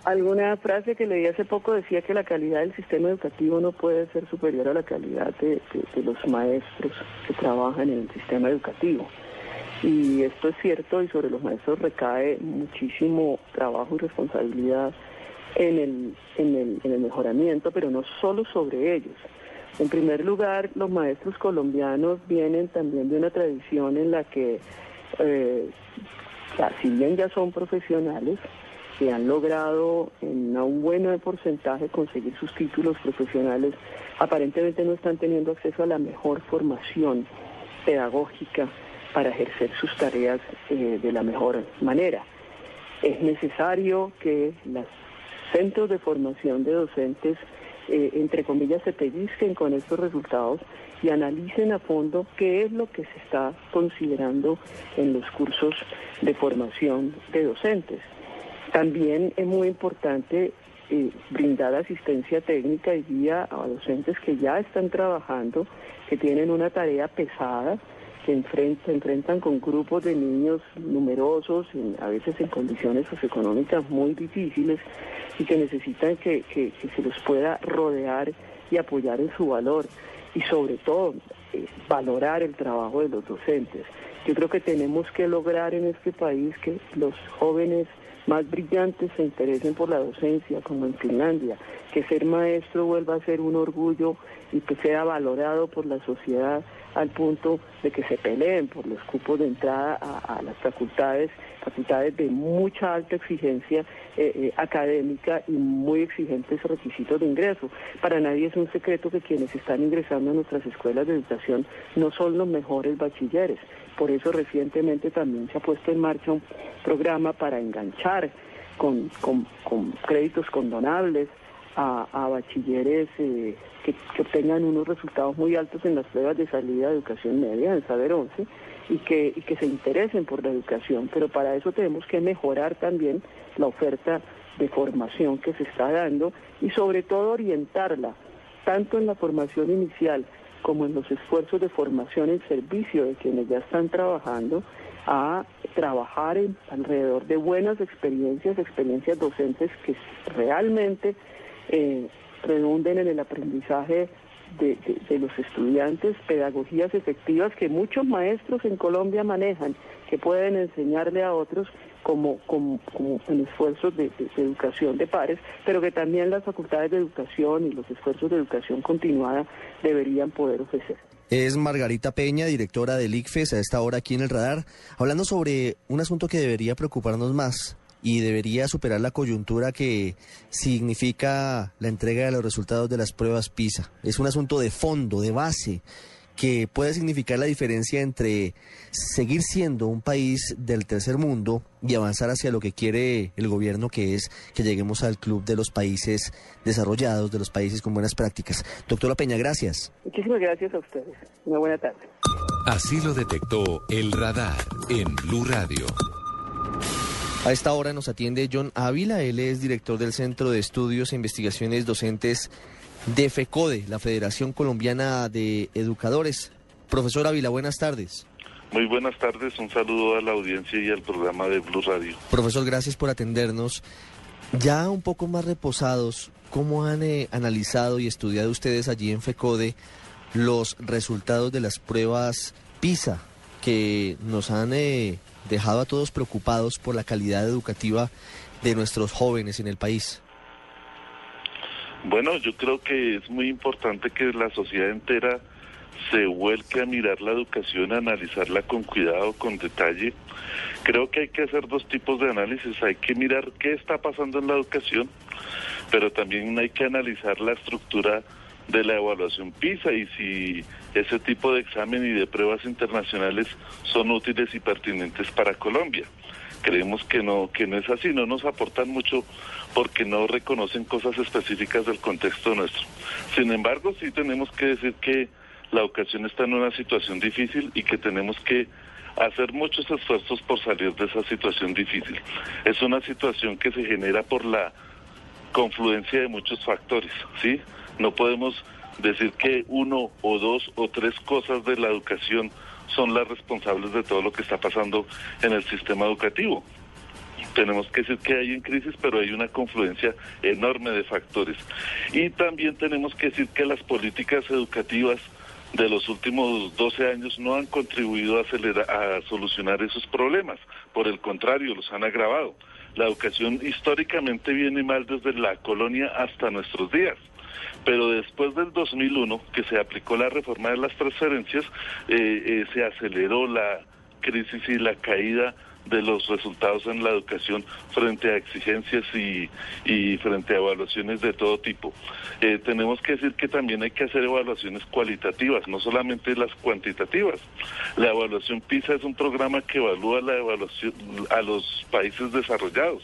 Alguna frase que leí hace poco decía que la calidad del sistema educativo no puede ser superior a la calidad de, los maestros que trabajan en el sistema educativo. Y esto es cierto y sobre los maestros recae muchísimo trabajo y responsabilidad en el, en el, en el mejoramiento, pero no solo sobre ellos. En primer lugar, los maestros colombianos vienen también de una tradición en la que, eh, si bien ya son profesionales, que han logrado en un buen porcentaje conseguir sus títulos profesionales, aparentemente no están teniendo acceso a la mejor formación pedagógica para ejercer sus tareas eh, de la mejor manera. Es necesario que los centros de formación de docentes, eh, entre comillas, se pellizquen con estos resultados y analicen a fondo qué es lo que se está considerando en los cursos de formación de docentes. También es muy importante eh, brindar asistencia técnica y guía a docentes que ya están trabajando, que tienen una tarea pesada, que se enfrentan con grupos de niños numerosos, a veces en condiciones socioeconómicas muy difíciles y que necesitan que, se los pueda rodear y apoyar en su valor y sobre todo eh, valorar el trabajo de los docentes. Yo creo que tenemos que lograr en este país que los jóvenes más brillantes se interesen por la docencia, como en Finlandia, que ser maestro vuelva a ser un orgullo y que sea valorado por la sociedad al punto de que se peleen por los cupos de entrada a, las facultades, facultades de mucha alta exigencia eh, eh, académica y muy exigentes requisitos de ingreso. Para nadie es un secreto que quienes están ingresando a nuestras escuelas de educación no son los mejores bachilleres. Por eso recientemente también se ha puesto en marcha un programa para enganchar con, créditos condonables a, bachilleres eh, que, obtengan unos resultados muy altos en las pruebas de salida de educación media, en Saber 11, y que, y que se interesen por la educación. Pero para eso tenemos que mejorar también la oferta de formación que se está dando y sobre todo orientarla, tanto en la formación inicial como en los esfuerzos de formación en servicio de quienes ya están trabajando, a trabajar alrededor de buenas experiencias, experiencias docentes que realmente eh, redunden en el aprendizaje de, los estudiantes, pedagogías efectivas que muchos maestros en Colombia manejan, que pueden enseñarle a otros como, como, como en esfuerzos de, educación de pares, pero que también las facultades de educación y los esfuerzos de educación continuada deberían poder ofrecer. Es Margarita Peña, directora del ICFES, a esta hora aquí en el radar, hablando sobre un asunto que debería preocuparnos más y debería superar la coyuntura que significa la entrega de los resultados de las pruebas PISA. Es un asunto de fondo, de base que puede significar la diferencia entre seguir siendo un país del tercer mundo y avanzar hacia lo que quiere el gobierno, que es que lleguemos al club de los países desarrollados, de los países con buenas prácticas. Doctora Peña, gracias. Muchísimas gracias a ustedes. Una buena tarde. Así lo detectó el radar en Blue Radio. A esta hora nos atiende John Ávila, él es director del Centro de Estudios e Investigaciones Docentes de FECODE, la Federación Colombiana de Educadores. Profesor Ávila, buenas tardes. Muy buenas tardes, un saludo a la audiencia y al programa de Blue Radio. Profesor, gracias por atendernos. Ya un poco más reposados, ¿cómo han eh, analizado y estudiado ustedes allí en FECODE los resultados de las pruebas PISA que nos han eh, dejado a todos preocupados por la calidad educativa de nuestros jóvenes en el país? Bueno, yo creo que es muy importante que la sociedad entera se vuelque a mirar la educación, a analizarla con cuidado, con detalle. Creo que hay que hacer dos tipos de análisis. Hay que mirar qué está pasando en la educación, pero también hay que analizar la estructura de la evaluación PISA y si ese tipo de examen y de pruebas internacionales son útiles y pertinentes para Colombia. Creemos que no, que no es así, no nos aportan mucho porque no reconocen cosas específicas del contexto nuestro. Sin embargo, sí tenemos que decir que la educación está en una situación difícil y que tenemos que hacer muchos esfuerzos por salir de esa situación difícil. Es una situación que se genera por la confluencia de muchos factores, ¿sí? No podemos decir que uno o dos o tres cosas de la educación son las responsables de todo lo que está pasando en el sistema educativo. Tenemos que decir que hay en crisis, pero hay una confluencia enorme de factores. Y también tenemos que decir que las políticas educativas de los últimos 12 años no han contribuido a, a solucionar esos problemas. Por el contrario, los han agravado. La educación históricamente viene mal desde la colonia hasta nuestros días pero después del 2001, que se aplicó la reforma de las transferencias, eh, eh, se aceleró la crisis y la caída de los resultados en la educación frente a exigencias y, frente a evaluaciones de todo tipo. Eh, tenemos que decir que también hay que hacer evaluaciones cualitativas, no solamente las cuantitativas. La evaluación PISA es un programa que evalúa la evaluación a los países desarrollados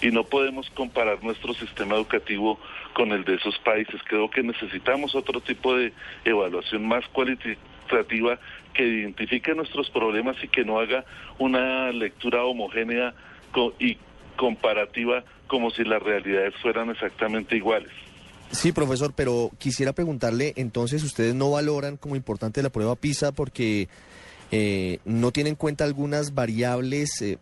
y no podemos comparar nuestro sistema educativo con el de esos países. Creo que necesitamos otro tipo de evaluación más cualitativa que identifique nuestros problemas y que no haga una lectura homogénea y comparativa como si las realidades fueran exactamente iguales. Sí, profesor, pero quisiera preguntarle, entonces, ¿ustedes no valoran como importante la prueba PISA porque eh, no tienen en cuenta algunas variables eh,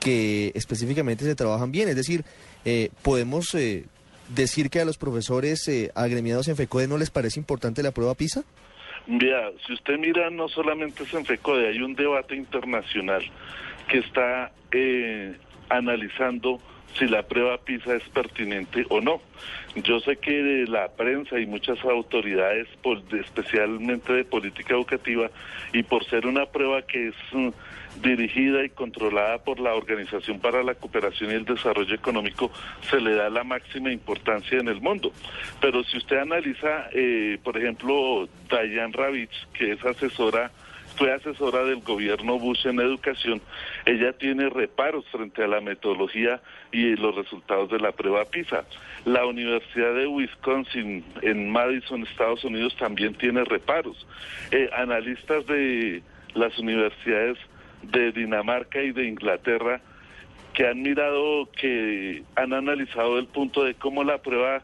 que específicamente se trabajan bien? Es decir, eh, podemos decir que a los profesores agremiados en FECODE no les parece importante la prueba PISA? Vea, si usted mira, no solamente es en FECODE, hay un debate internacional que está eh, analizando si la prueba PISA es pertinente o no. Yo sé que la prensa y muchas autoridades, especialmente de política educativa, y por ser una prueba que es mm, dirigida y controlada por la Organización para la Cooperación y el Desarrollo Económico, se le da la máxima importancia en el mundo. Pero si usted analiza, eh, por ejemplo, Diane Ravitch, que es asesora fue asesora del gobierno Bush en educación, ella tiene reparos frente a la metodología y los resultados de la prueba PISA. La Universidad de Wisconsin en Madison, Estados Unidos, también tiene reparos. Eh, analistas de las universidades de Dinamarca y de Inglaterra que han mirado, que han analizado el punto de cómo la prueba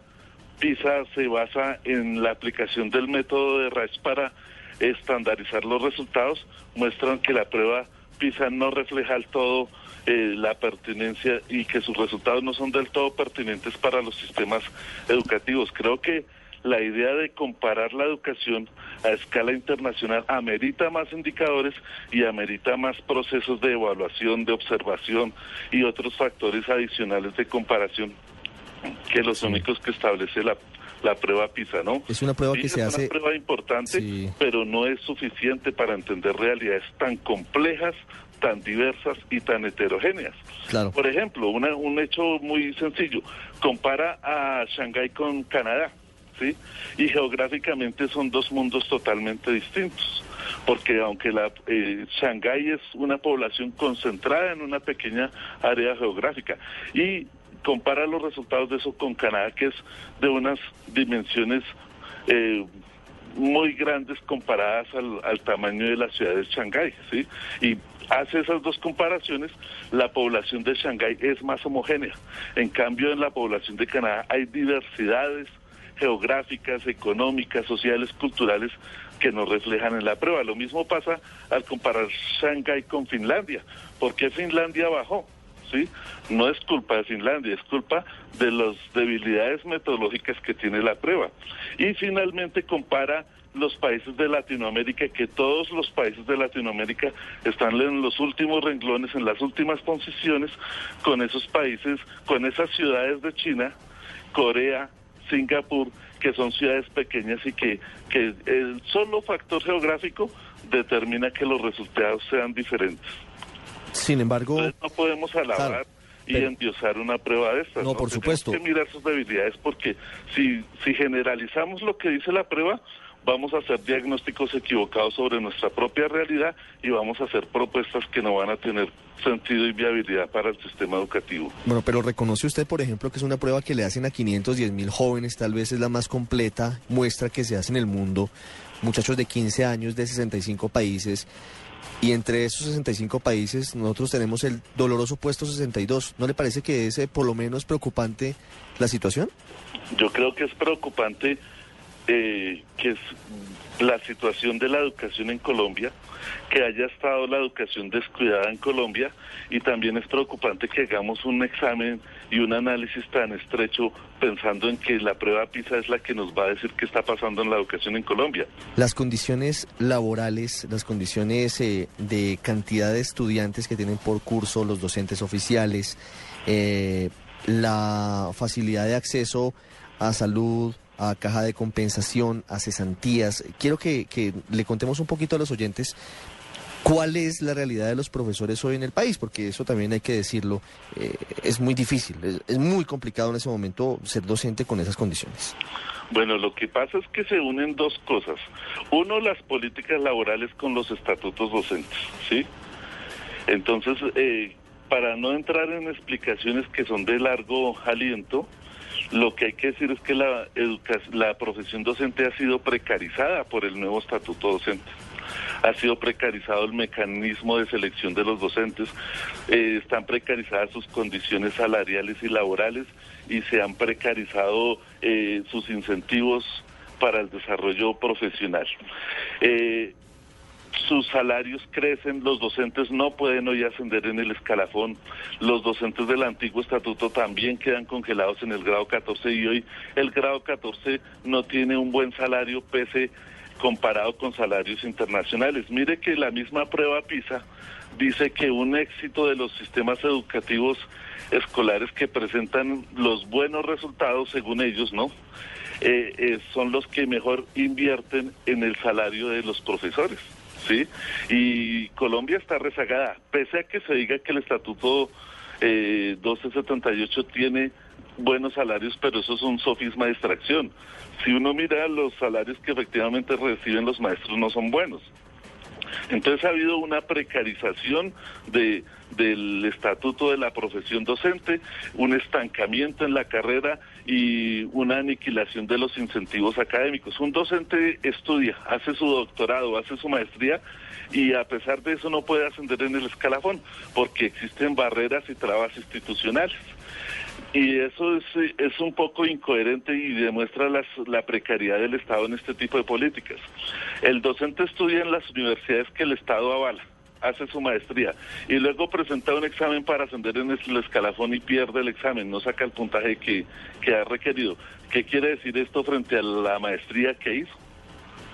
PISA se basa en la aplicación del método de RAIS para estandarizar los resultados, muestran que la prueba PISA no refleja al todo eh, la pertinencia y que sus resultados no son del todo pertinentes para los sistemas educativos. Creo que la idea de comparar la educación a escala internacional amerita más indicadores y amerita más procesos de evaluación, de observación y otros factores adicionales de comparación que los únicos que establece la la prueba PISA, ¿no? Es una prueba que se hace... Es una prueba importante, pero no es suficiente para entender realidades tan complejas, tan diversas y tan heterogéneas. Claro. Por ejemplo, un hecho muy sencillo, compara a Shanghái con Canadá, Y geográficamente son dos mundos totalmente distintos porque aunque la eh, Shanghái es una población concentrada en una pequeña área geográfica y compara los resultados de eso con Canadá, que es de unas dimensiones eh, muy grandes comparadas al, tamaño de la ciudad de Shanghái, ¿sí? Y hace esas dos comparaciones, la población de Shanghái es más homogénea. En cambio, en la población de Canadá hay diversidades geográficas, económicas, sociales, culturales que nos reflejan en la prueba. Lo mismo pasa al comparar Shanghái con Finlandia. ¿Por qué Finlandia bajó? ¿sí? No es culpa de Finlandia, es culpa de las debilidades metodológicas que tiene la prueba. Y finalmente compara los países de Latinoamérica, que todos los países de Latinoamérica están en los últimos renglones, en las últimas posiciones, con esos países, con esas ciudades de China, Corea, Singapur, que son ciudades pequeñas y que, que el solo factor geográfico determina que los resultados sean diferentes. Sin embargo... no podemos alabar y endiosar una prueba de estas. No, por supuesto. Tenemos que mirar sus debilidades porque si, si generalizamos lo que dice la prueba, vamos a hacer diagnósticos equivocados sobre nuestra propia realidad y vamos a hacer propuestas que no van a tener sentido y viabilidad para el sistema educativo. Bueno, pero reconoce usted, por ejemplo, que es una prueba que le hacen a 510 mil jóvenes, tal vez es la más completa muestra que se hace en el mundo, muchachos de 15 años de 65 países. Y entre esos 65 países nosotros tenemos el doloroso puesto 62. ¿No le parece que es eh, por lo menos preocupante la situación? Yo creo que es preocupante eh, que es la situación de la educación en Colombia, que haya estado la educación descuidada en Colombia y también es preocupante que hagamos un examen y un análisis tan estrecho pensando en que la prueba PISA es la que nos va a decir qué está pasando en la educación en Colombia. Las condiciones laborales, las condiciones eh, de cantidad de estudiantes que tienen por curso los docentes oficiales, eh, la facilidad de acceso a salud, a caja de compensación, a cesantías. Quiero que, le contemos un poquito a los oyentes ¿Cuál es la realidad de los profesores hoy en el país? Porque eso también hay que decirlo, eh, es muy difícil, es, es muy complicado en ese momento ser docente con esas condiciones. Bueno, lo que pasa es que se unen dos cosas. Uno, las políticas laborales con los estatutos docentes, ¿sí? Entonces, eh, para no entrar en explicaciones que son de largo aliento, lo que hay que decir es que la, profesión docente ha sido precarizada por el nuevo estatuto docente. Ha sido precarizado el mecanismo de selección de los docentes, eh, están precarizadas sus condiciones salariales y laborales y se han precarizado eh, sus incentivos para el desarrollo profesional. Eh, sus salarios crecen, los docentes no pueden hoy ascender en el escalafón, los docentes del antiguo estatuto también quedan congelados en el grado 14 y hoy el grado 14 no tiene un buen salario pese comparado con salarios internacionales. Mire que la misma prueba PISA dice que un éxito de los sistemas educativos escolares que presentan los buenos resultados según ellos, ¿no? Eh, eh, son los que mejor invierten en el salario de los profesores. ¿Sí? Y Colombia está rezagada, pese a que se diga que el estatuto eh, 1278 tiene buenos salarios, pero eso es un sofisma de extracción. Si uno mira los salarios que efectivamente reciben los maestros no son buenos. Entonces ha habido una precarización de, del estatuto de la profesión docente, un estancamiento en la carrera y una aniquilación de los incentivos académicos. Un docente estudia, hace su doctorado, hace su maestría y a pesar de eso no puede ascender en el escalafón porque existen barreras y trabas institucionales. Y eso es, es un poco incoherente y demuestra las, la precariedad del Estado en este tipo de políticas. El docente estudia en las universidades que el Estado avala, hace su maestría y luego presenta un examen para ascender en el escalafón y pierde el examen, no saca el puntaje que, que ha requerido. ¿Qué quiere decir esto frente a la maestría que hizo?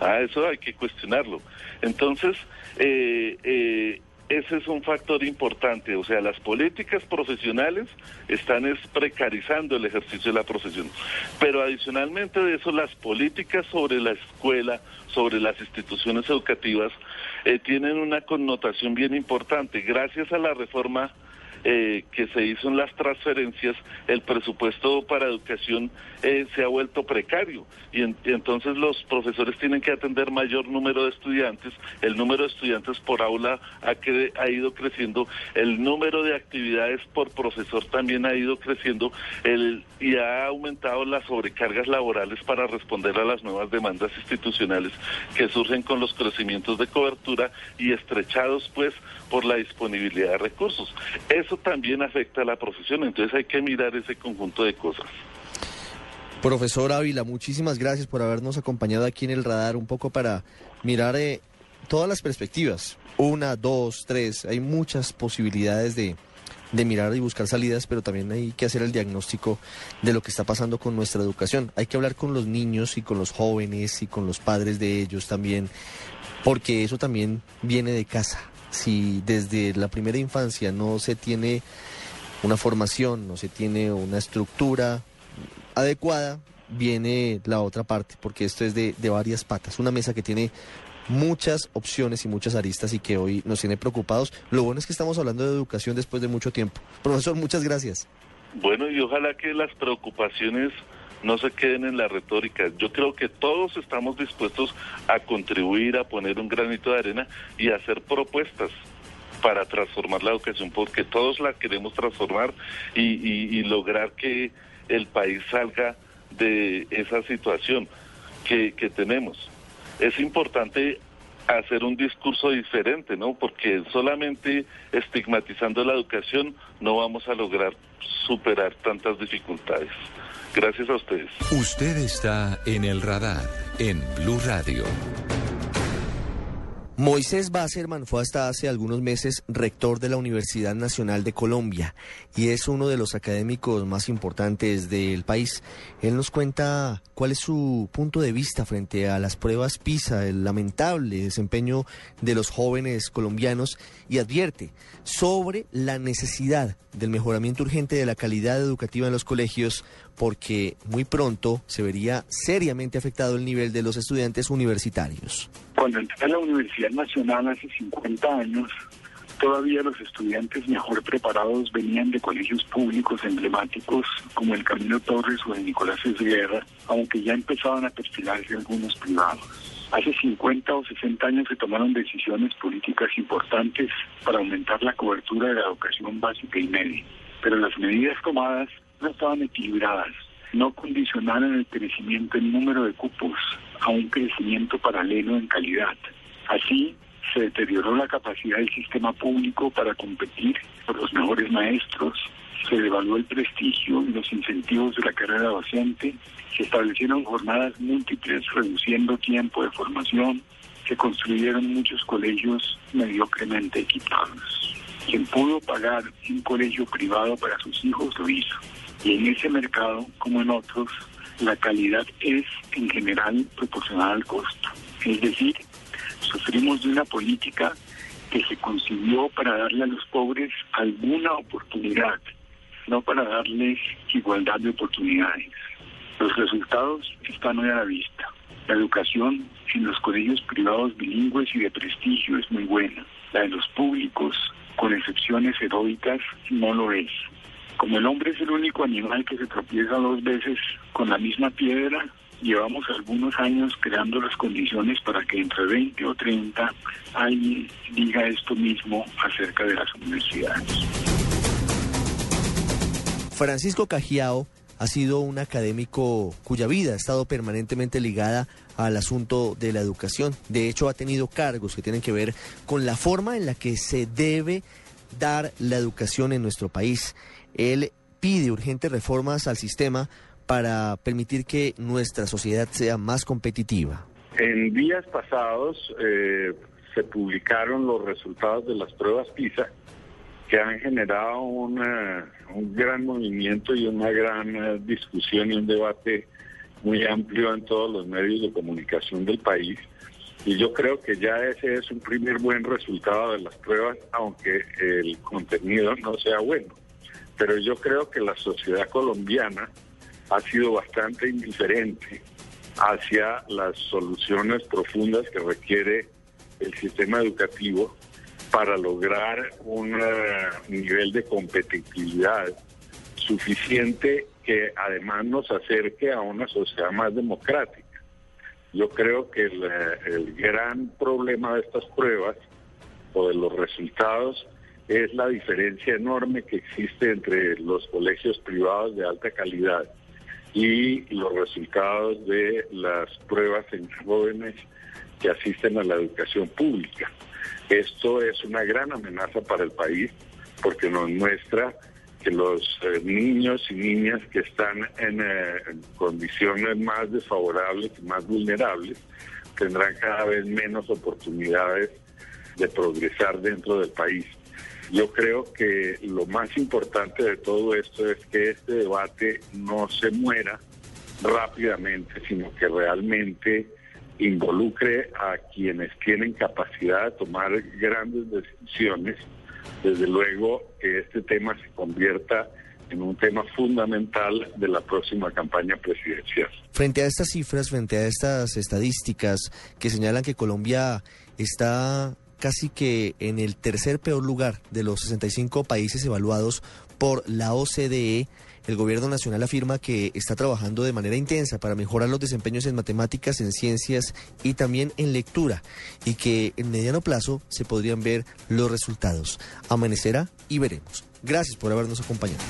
Ah, eso hay que cuestionarlo. Entonces, eh, eh, ese es un factor importante, o sea, las políticas profesionales están es precarizando el ejercicio de la profesión. Pero adicionalmente de eso, las políticas sobre la escuela, sobre las instituciones educativas, eh, tienen una connotación bien importante. Gracias a la reforma eh, que se hizo en las transferencias, el presupuesto para educación eh, se ha vuelto precario. Y, y entonces los profesores tienen que atender mayor número de estudiantes, el número de estudiantes por aula ha, cre- ha ido creciendo, el número de actividades por profesor también ha ido creciendo. El, y ha aumentado las sobrecargas laborales para responder a las nuevas demandas institucionales que surgen con los crecimientos de cobertura y estrechados pues por la disponibilidad de recursos. Eso también afecta a la profesión, entonces hay que mirar ese conjunto de cosas. Profesor Ávila, muchísimas gracias por habernos acompañado aquí en el radar un poco para mirar eh, todas las perspectivas. Una, dos, tres, hay muchas posibilidades de, de mirar y buscar salidas, pero también hay que hacer el diagnóstico de lo que está pasando con nuestra educación. Hay que hablar con los niños y con los jóvenes y con los padres de ellos también, porque eso también viene de casa. Si desde la primera infancia no se tiene una formación, no se tiene una estructura adecuada, viene la otra parte, porque esto es de, de varias patas. Una mesa que tiene muchas opciones y muchas aristas y que hoy nos tiene preocupados. Lo bueno es que estamos hablando de educación después de mucho tiempo. Profesor, muchas gracias. Bueno, y ojalá que las preocupaciones no se queden en la retórica. Yo creo que todos estamos dispuestos a contribuir, a poner un granito de arena y a hacer propuestas para transformar la educación, porque todos la queremos transformar y, lograr que el país salga de esa situación que, que tenemos. Es importante hacer un discurso diferente, ¿no? Porque solamente estigmatizando la educación no vamos a lograr superar tantas dificultades. Gracias a ustedes. Usted está en el radar en Blue Radio. Moisés Basserman fue hasta hace algunos meses rector de la Universidad Nacional de Colombia y es uno de los académicos más importantes del país. Él nos cuenta cuál es su punto de vista frente a las pruebas PISA, el lamentable desempeño de los jóvenes colombianos y advierte sobre la necesidad del mejoramiento urgente de la calidad educativa en los colegios porque muy pronto se vería seriamente afectado el nivel de los estudiantes universitarios. Cuando entré a la Universidad Nacional hace 50 años, todavía los estudiantes mejor preparados venían de colegios públicos emblemáticos como el Camino Torres o el Nicolás Esguerra, aunque ya empezaban a perfilarse algunos privados. Hace 50 o 60 años se tomaron decisiones políticas importantes para aumentar la cobertura de la educación básica y media, pero las medidas tomadas no estaban equilibradas, no condicionaron el crecimiento en número de cupos a un crecimiento paralelo en calidad. Así, se deterioró la capacidad del sistema público para competir por los mejores maestros, se devaluó el prestigio y los incentivos de la carrera docente, se establecieron jornadas múltiples reduciendo tiempo de formación, se construyeron muchos colegios mediocremente equipados. Quien pudo pagar un colegio privado para sus hijos lo hizo. Y en ese mercado, como en otros, la calidad es en general proporcional al costo. Es decir, sufrimos de una política que se concibió para darle a los pobres alguna oportunidad, no para darles igualdad de oportunidades. Los resultados están hoy a la vista. La educación en los colegios privados bilingües y de prestigio es muy buena. La de los públicos, con excepciones heroicas, no lo es. Como el hombre es el único animal que se tropieza dos veces con la misma piedra, llevamos algunos años creando las condiciones para que entre 20 o 30 alguien diga esto mismo acerca de las universidades. Francisco Cajiao ha sido un académico cuya vida ha estado permanentemente ligada al asunto de la educación. De hecho, ha tenido cargos que tienen que ver con la forma en la que se debe dar la educación en nuestro país. Él pide urgentes reformas al sistema para permitir que nuestra sociedad sea más competitiva? En días pasados eh, se publicaron los resultados de las pruebas PISA que han generado un gran movimiento y una gran eh, discusión y un debate muy amplio en todos los medios de comunicación del país. Y yo creo que ya ese es un primer buen resultado de las pruebas, aunque el contenido no sea bueno. Pero yo creo que la sociedad colombiana ha sido bastante indiferente hacia las soluciones profundas que requiere el sistema educativo para lograr un eh, nivel de competitividad suficiente que además nos acerque a una sociedad más democrática. Yo creo que el, eh, el gran problema de estas pruebas o de los resultados es la diferencia enorme que existe entre los colegios privados de alta calidad y los resultados de las pruebas en jóvenes que asisten a la educación pública. Esto es una gran amenaza para el país porque nos muestra que los eh, niños y niñas que están en, eh, en condiciones más desfavorables más vulnerables tendrán cada vez menos oportunidades de progresar dentro del país. Yo creo que lo más importante de todo esto es que este debate no se muera rápidamente, sino que realmente involucre a quienes tienen capacidad de tomar grandes decisiones. Desde luego que este tema se convierta en un tema fundamental de la próxima campaña presidencial. Frente a estas cifras, frente a estas estadísticas que señalan que Colombia está casi que en el tercer peor lugar de los 65 países evaluados por la OCDE. El gobierno nacional afirma que está trabajando de manera intensa para mejorar los desempeños en matemáticas, en ciencias y también en lectura y que en mediano plazo se podrían ver los resultados. Amanecerá y veremos. Gracias por habernos acompañado.